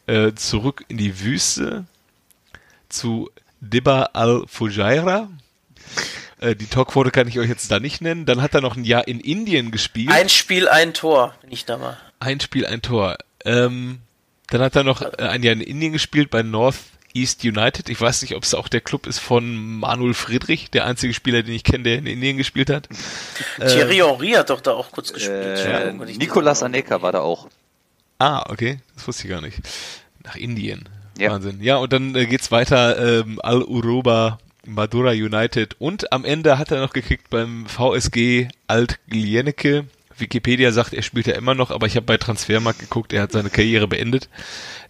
äh, zurück in die Wüste zu Dibba al-Fujairah. Äh, die Torquote kann ich euch jetzt da nicht nennen. Dann hat er noch ein Jahr in Indien gespielt. Ein Spiel, ein Tor, wenn ich da mal. Ein Spiel, ein Tor. Ähm, dann hat er noch äh, ein Jahr in Indien gespielt bei North East United. Ich weiß nicht, ob es auch der Club ist von Manuel Friedrich, der einzige Spieler, den ich kenne, der in Indien gespielt hat. Thierry äh, Henry hat doch da auch kurz gespielt. Äh, Nicolas Aneka war da auch. Ah, okay. Das wusste ich gar nicht. Nach Indien. Ja. Wahnsinn. Ja, und dann äh, geht's weiter. Ähm, Al-Uroba, Madura United. Und am Ende hat er noch gekickt beim VSG Alt Glieneke. Wikipedia sagt, er spielt ja immer noch, aber ich habe bei Transfermarkt geguckt, er hat seine Karriere beendet.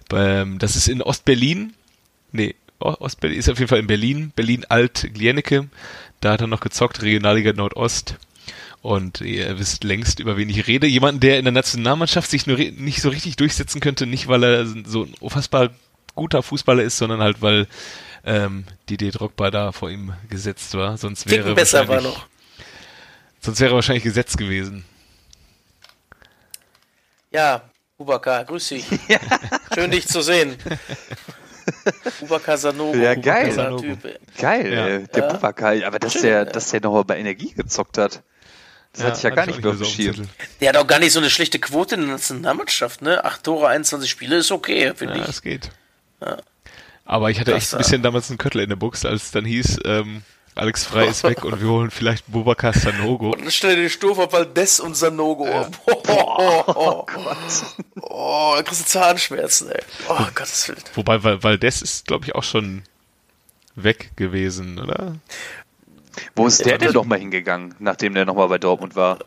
Beim, das ist in Ostberlin. Nee, Ostberlin ist auf jeden Fall in Berlin. Berlin Alt Glieneke. Da hat er noch gezockt, Regionalliga Nordost. Und ihr wisst längst, über wen ich rede. Jemanden, der in der Nationalmannschaft sich nur nicht so richtig durchsetzen könnte, nicht weil er so ein unfassbar guter Fußballer ist, sondern halt, weil ähm, Didier Drogba da vor ihm gesetzt war. Sonst wäre besser war noch. Sonst wäre wahrscheinlich gesetzt gewesen. Ja, Bubakar, grüß dich. Ja. Schön dich zu sehen. Bubakar Sanogo. Ja, geil. Typ, geil, ja. der ja. Bubakar. Aber dass Schön, der, dass der noch bei Energie gezockt hat. Das ja, hatte ich ja gar nicht mehr auf dem Schirm. Der hat auch gar nicht so eine schlechte Quote in der Nationalmannschaft, ne? Acht Tore, 21 Spiele ist okay, finde ja, ich. Ja, es geht. Ja. Aber ich hatte das, echt ein bisschen damals einen Köttel in der Buchs, als es dann hieß, ähm, Alex Frei ist weg und wir holen vielleicht Bubakar Sanogo. Und dann stell dir den Sturf auf Valdez und Sanogo. Ja. Oh, oh, oh, oh, Gott. Oh, da kriegst du Zahnschmerzen, ey. Oh, Wo, Gottes Willen. Wobei Valdez ist, glaube ich, auch schon weg gewesen, oder? Wo ist der denn nochmal hingegangen, nachdem der nochmal bei Dortmund war?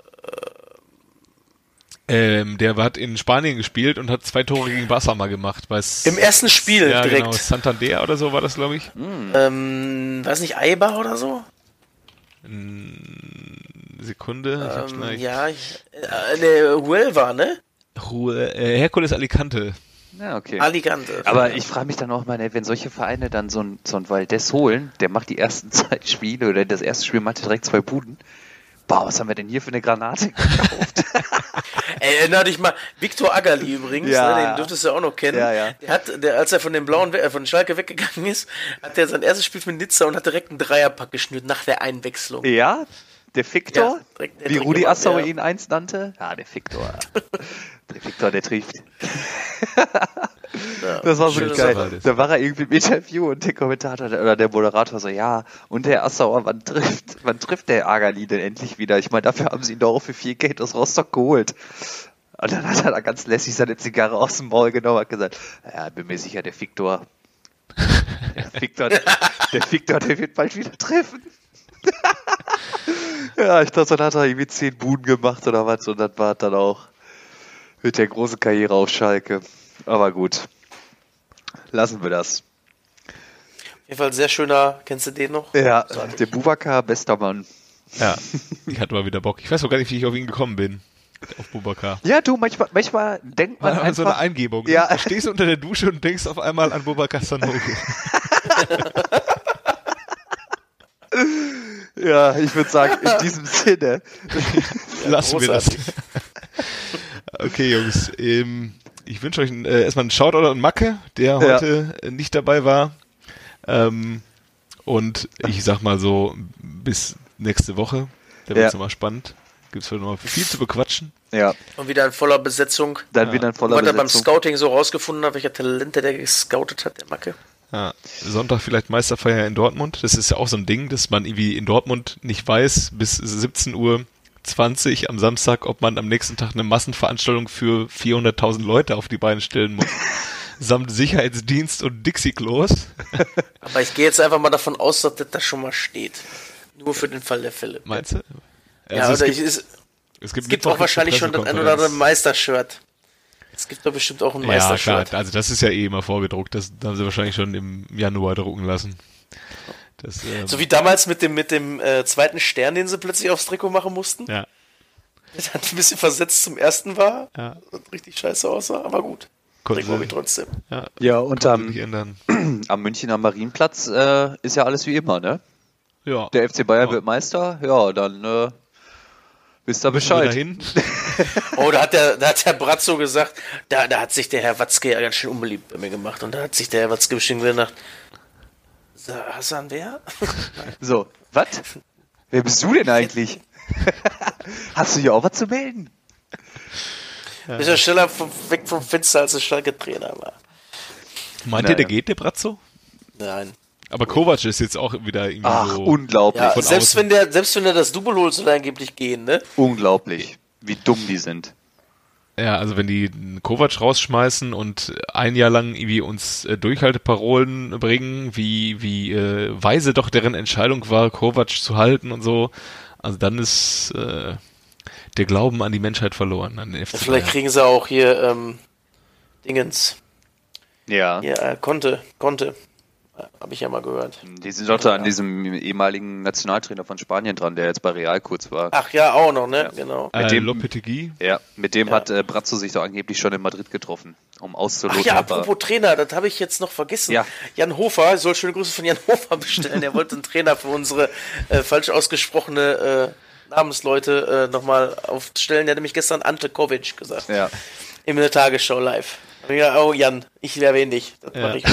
Ähm, der hat in Spanien gespielt und hat zwei Tore gegen Barca mal gemacht. Im ersten Spiel ja, direkt. Genau, Santander oder so war das, glaube ich. Hm. Ähm, weiß nicht, Eibar oder so? Sekunde. Ich ähm, ja, ich, äh, ne, Huelva, ne? Ruhe, äh, Hercules Alicante. Ja, okay. Alicante. Aber ich frage mich dann auch mal, wenn solche Vereine dann so ein, so ein Valdez holen, der macht die ersten zwei Spiele oder das erste Spiel macht direkt zwei Buden. Boah, was haben wir denn hier für eine Granate gekauft? Ey, erinner dich mal, Viktor Agali übrigens, ja. ne, den dürftest du auch noch kennen. Ja, ja. Der hat, der, als er von den blauen, äh, von Schalke weggegangen ist, hat er sein erstes Spiel mit Nizza und hat direkt einen Dreierpack geschnürt nach der Einwechslung. Ja, der Victor, ja, direkt, der wie Rudi Assauer ja. ihn einst nannte. Ja, der Victor. der Victor, der trifft. Ja, das war so geil. Da war er irgendwie im Interview und der Kommentator oder der Moderator so, ja, und der Assauer, wann trifft, wann trifft der Agali denn endlich wieder? Ich meine, dafür haben sie ihn doch auch für viel Geld aus Rostock geholt. Und dann hat er da ganz lässig seine Zigarre aus dem Maul genommen und hat gesagt, ja, bin mir sicher, der Victor, der Victor, der Victor, der wird bald wieder treffen. ja, ich dachte, dann hat er irgendwie zehn Buden gemacht oder was und dann war dann auch mit der großen Karriere auf Schalke. Aber gut. Lassen wir das. Auf jeden Fall sehr schöner, kennst du den noch? Ja, der Bubaka, bester Mann. Ja, ich hatte mal wieder Bock. Ich weiß auch gar nicht, wie ich auf ihn gekommen bin. auf Bubakar. Ja, du, manchmal, manchmal denkt man einfach... so eine Eingebung. ne? Ja. Du stehst unter der Dusche und denkst auf einmal an Bubakar Sanogo. ja, ich würde sagen, in diesem Sinne. Lassen wir das. großartig. Okay, Jungs. Ähm, ich wünsche euch äh, erstmal einen Shoutout an Macke, der Ja. heute äh, nicht dabei war. Ähm, und ich sag mal so, bis nächste Woche. Da wird's Ja. nochmal spannend. Gibt's heute noch viel zu bequatschen. Ja, Und wieder in voller Besetzung. dann wieder in voller Was er beim Besetzung. Scouting so rausgefunden hat, welcher Talente der gescoutet hat, der Macke. Ja, Sonntag vielleicht Meisterfeier in Dortmund. Das ist ja auch so ein Ding, dass man irgendwie in Dortmund nicht weiß, bis 17 Uhr 20 am Samstag, ob man am nächsten Tag eine Massenveranstaltung für 400.000 Leute auf die Beine stellen muss. Samt Sicherheitsdienst und Dixie-Klos. Aber ich gehe jetzt einfach mal davon aus, dass das da schon mal steht. Nur für den Fall der Fälle. Meinst du? Ja, Also oder es, ich, es, gibt, es gibt, es gibt auch wahrscheinlich schon das ein oder andere. Meistershirt. Es gibt doch bestimmt auch ein Ja, klar. Meistershirt. Also das ist ja eh immer vorgedruckt. Das haben sie wahrscheinlich schon im Januar drucken lassen. Das, ähm, so wie damals mit dem, mit dem äh, zweiten Stern, den sie plötzlich aufs Trikot machen mussten. ja, Das hat ein bisschen versetzt zum ersten war. ja. Und richtig scheiße aussah, aber gut. Trikot wie sie, trotzdem. ja, Ja, und am, am Münchner Marienplatz äh, ist ja alles wie immer, ne? Ja. Der FC Bayern Ja. wird Meister, ja, dann äh, wisst ihr Bescheid. Oh, da hat der, da hat der Bratzo gesagt, da, da hat sich der Herr Watzke ja ganz schön unbeliebt bei mir gemacht. Und da hat sich der Herr Watzke bestimmt gedacht, "Sa- Hassan wer? So, was? Wer bist du denn eigentlich? Hast du hier auch was zu melden? Ist ja schneller vom, weg vom Fenster, als der Schalke-Trainer war. Meint Naja. ihr, der geht, der Bratzo? Nein. Aber Kovac ist jetzt auch wieder irgendwie Ach, so. unglaublich. Ja, von selbst außen. wenn, der, selbst wenn der das Double holt, soll er angeblich gehen, ne? Unglaublich, wie dumm die sind. Ja, also wenn die einen Kovac rausschmeißen und ein Jahr lang irgendwie uns äh, Durchhalteparolen bringen, wie, wie äh, weise doch deren Entscheidung war, Kovac zu halten und so, also dann ist äh, der Glauben an die Menschheit verloren, an den FC Vielleicht Bayern. kriegen sie auch hier ähm, Dingens. Ja. Hier, äh, Conte, Conte. Habe ich ja mal gehört. Die sind doch da an diesem ehemaligen Nationaltrainer von Spanien dran, der jetzt bei Real kurz war. Ach ja, auch noch, ne? Genau. Äh, mit dem- Lopetegui? Ja, mit dem Ja. hat äh, Brazzo sich doch angeblich schon in Madrid getroffen, um auszuloten. Ach ja, apropos Trainer, das habe ich jetzt noch vergessen. Ja. Jan Hofer, ich soll schöne Grüße von Jan Hofer bestellen. Er wollte einen Trainer für unsere äh, falsch ausgesprochene äh, Namensleute äh, nochmal aufstellen. Der hat nämlich gestern Ante Kovic gesagt. Ja. In der Tagesschau live. Oh Jan, ich erwähne dich. Das Ja. mache ich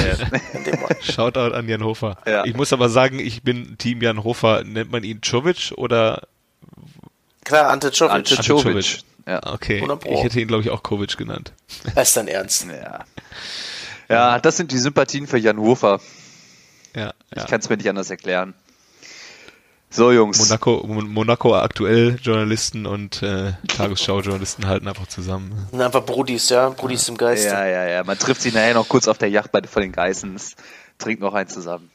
Thema. Shoutout an Jan Hofer. Ja. Ich muss aber sagen, ich bin Team Jan Hofer. Nennt man ihn Czovic oder? Klar, Ante Czovic. Ante Ante Czovic. Czovic. Ja. Okay, ich hätte ihn glaube ich auch Kovic genannt. Das ist dein Ernst. ja. Ja, das sind die Sympathien für Jan Hofer. Ja, ja. Ich kann es mir nicht anders erklären. So, Jungs. Monaco, Mon- Monaco aktuell Journalisten und äh, Tagesschau-Journalisten halten einfach zusammen. Das sind einfach Brudis, ja. Brudis im Geiste. Ja, ja, ja. Man trifft sich nachher noch kurz auf der Yacht bei von den Geissens, trinkt noch eins zusammen.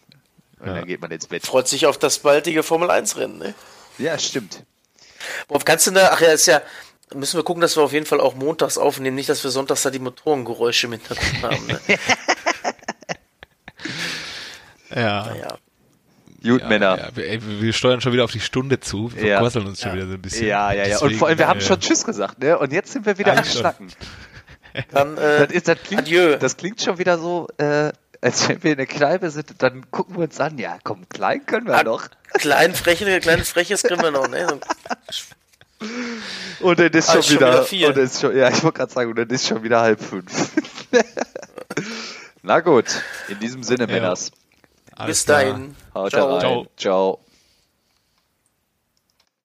Und Ja. dann geht man ins Bett. Freut sich auf das baldige Formel 1 Rennen, ne? Ja, stimmt. Worauf kannst du da, ach ja, ist ja, müssen wir gucken, dass wir auf jeden Fall auch montags aufnehmen, nicht, dass wir sonntags da die Motorengeräusche im Hintergrund haben, ne? Ja. Naja. Gut, Ja, Männer. Ja, wir, ey, wir steuern schon wieder auf die Stunde zu. Wir Ja. verquasseln uns schon wieder so ein bisschen. Ja, ja, ja. Und vor allem, wir haben schon Tschüss gesagt, ne? Und jetzt sind wir wieder am. Schnacken. Dann, äh, Das, ist, das, klingt, Adieu. das klingt schon wieder so, äh, als wenn wir in der Kneipe sind, dann gucken wir uns an, ja, komm, klein können wir noch. klein freche, klein freches können wir noch, ne? Und dann ist Ah, schon, ist schon wieder, wieder und ist schon, ja, ich wollte gerade sagen, und dann ist schon wieder halb fünf. Na gut, in diesem Sinne, Männers. Alles Bis dahin. Ciao. Ciao. Ciao.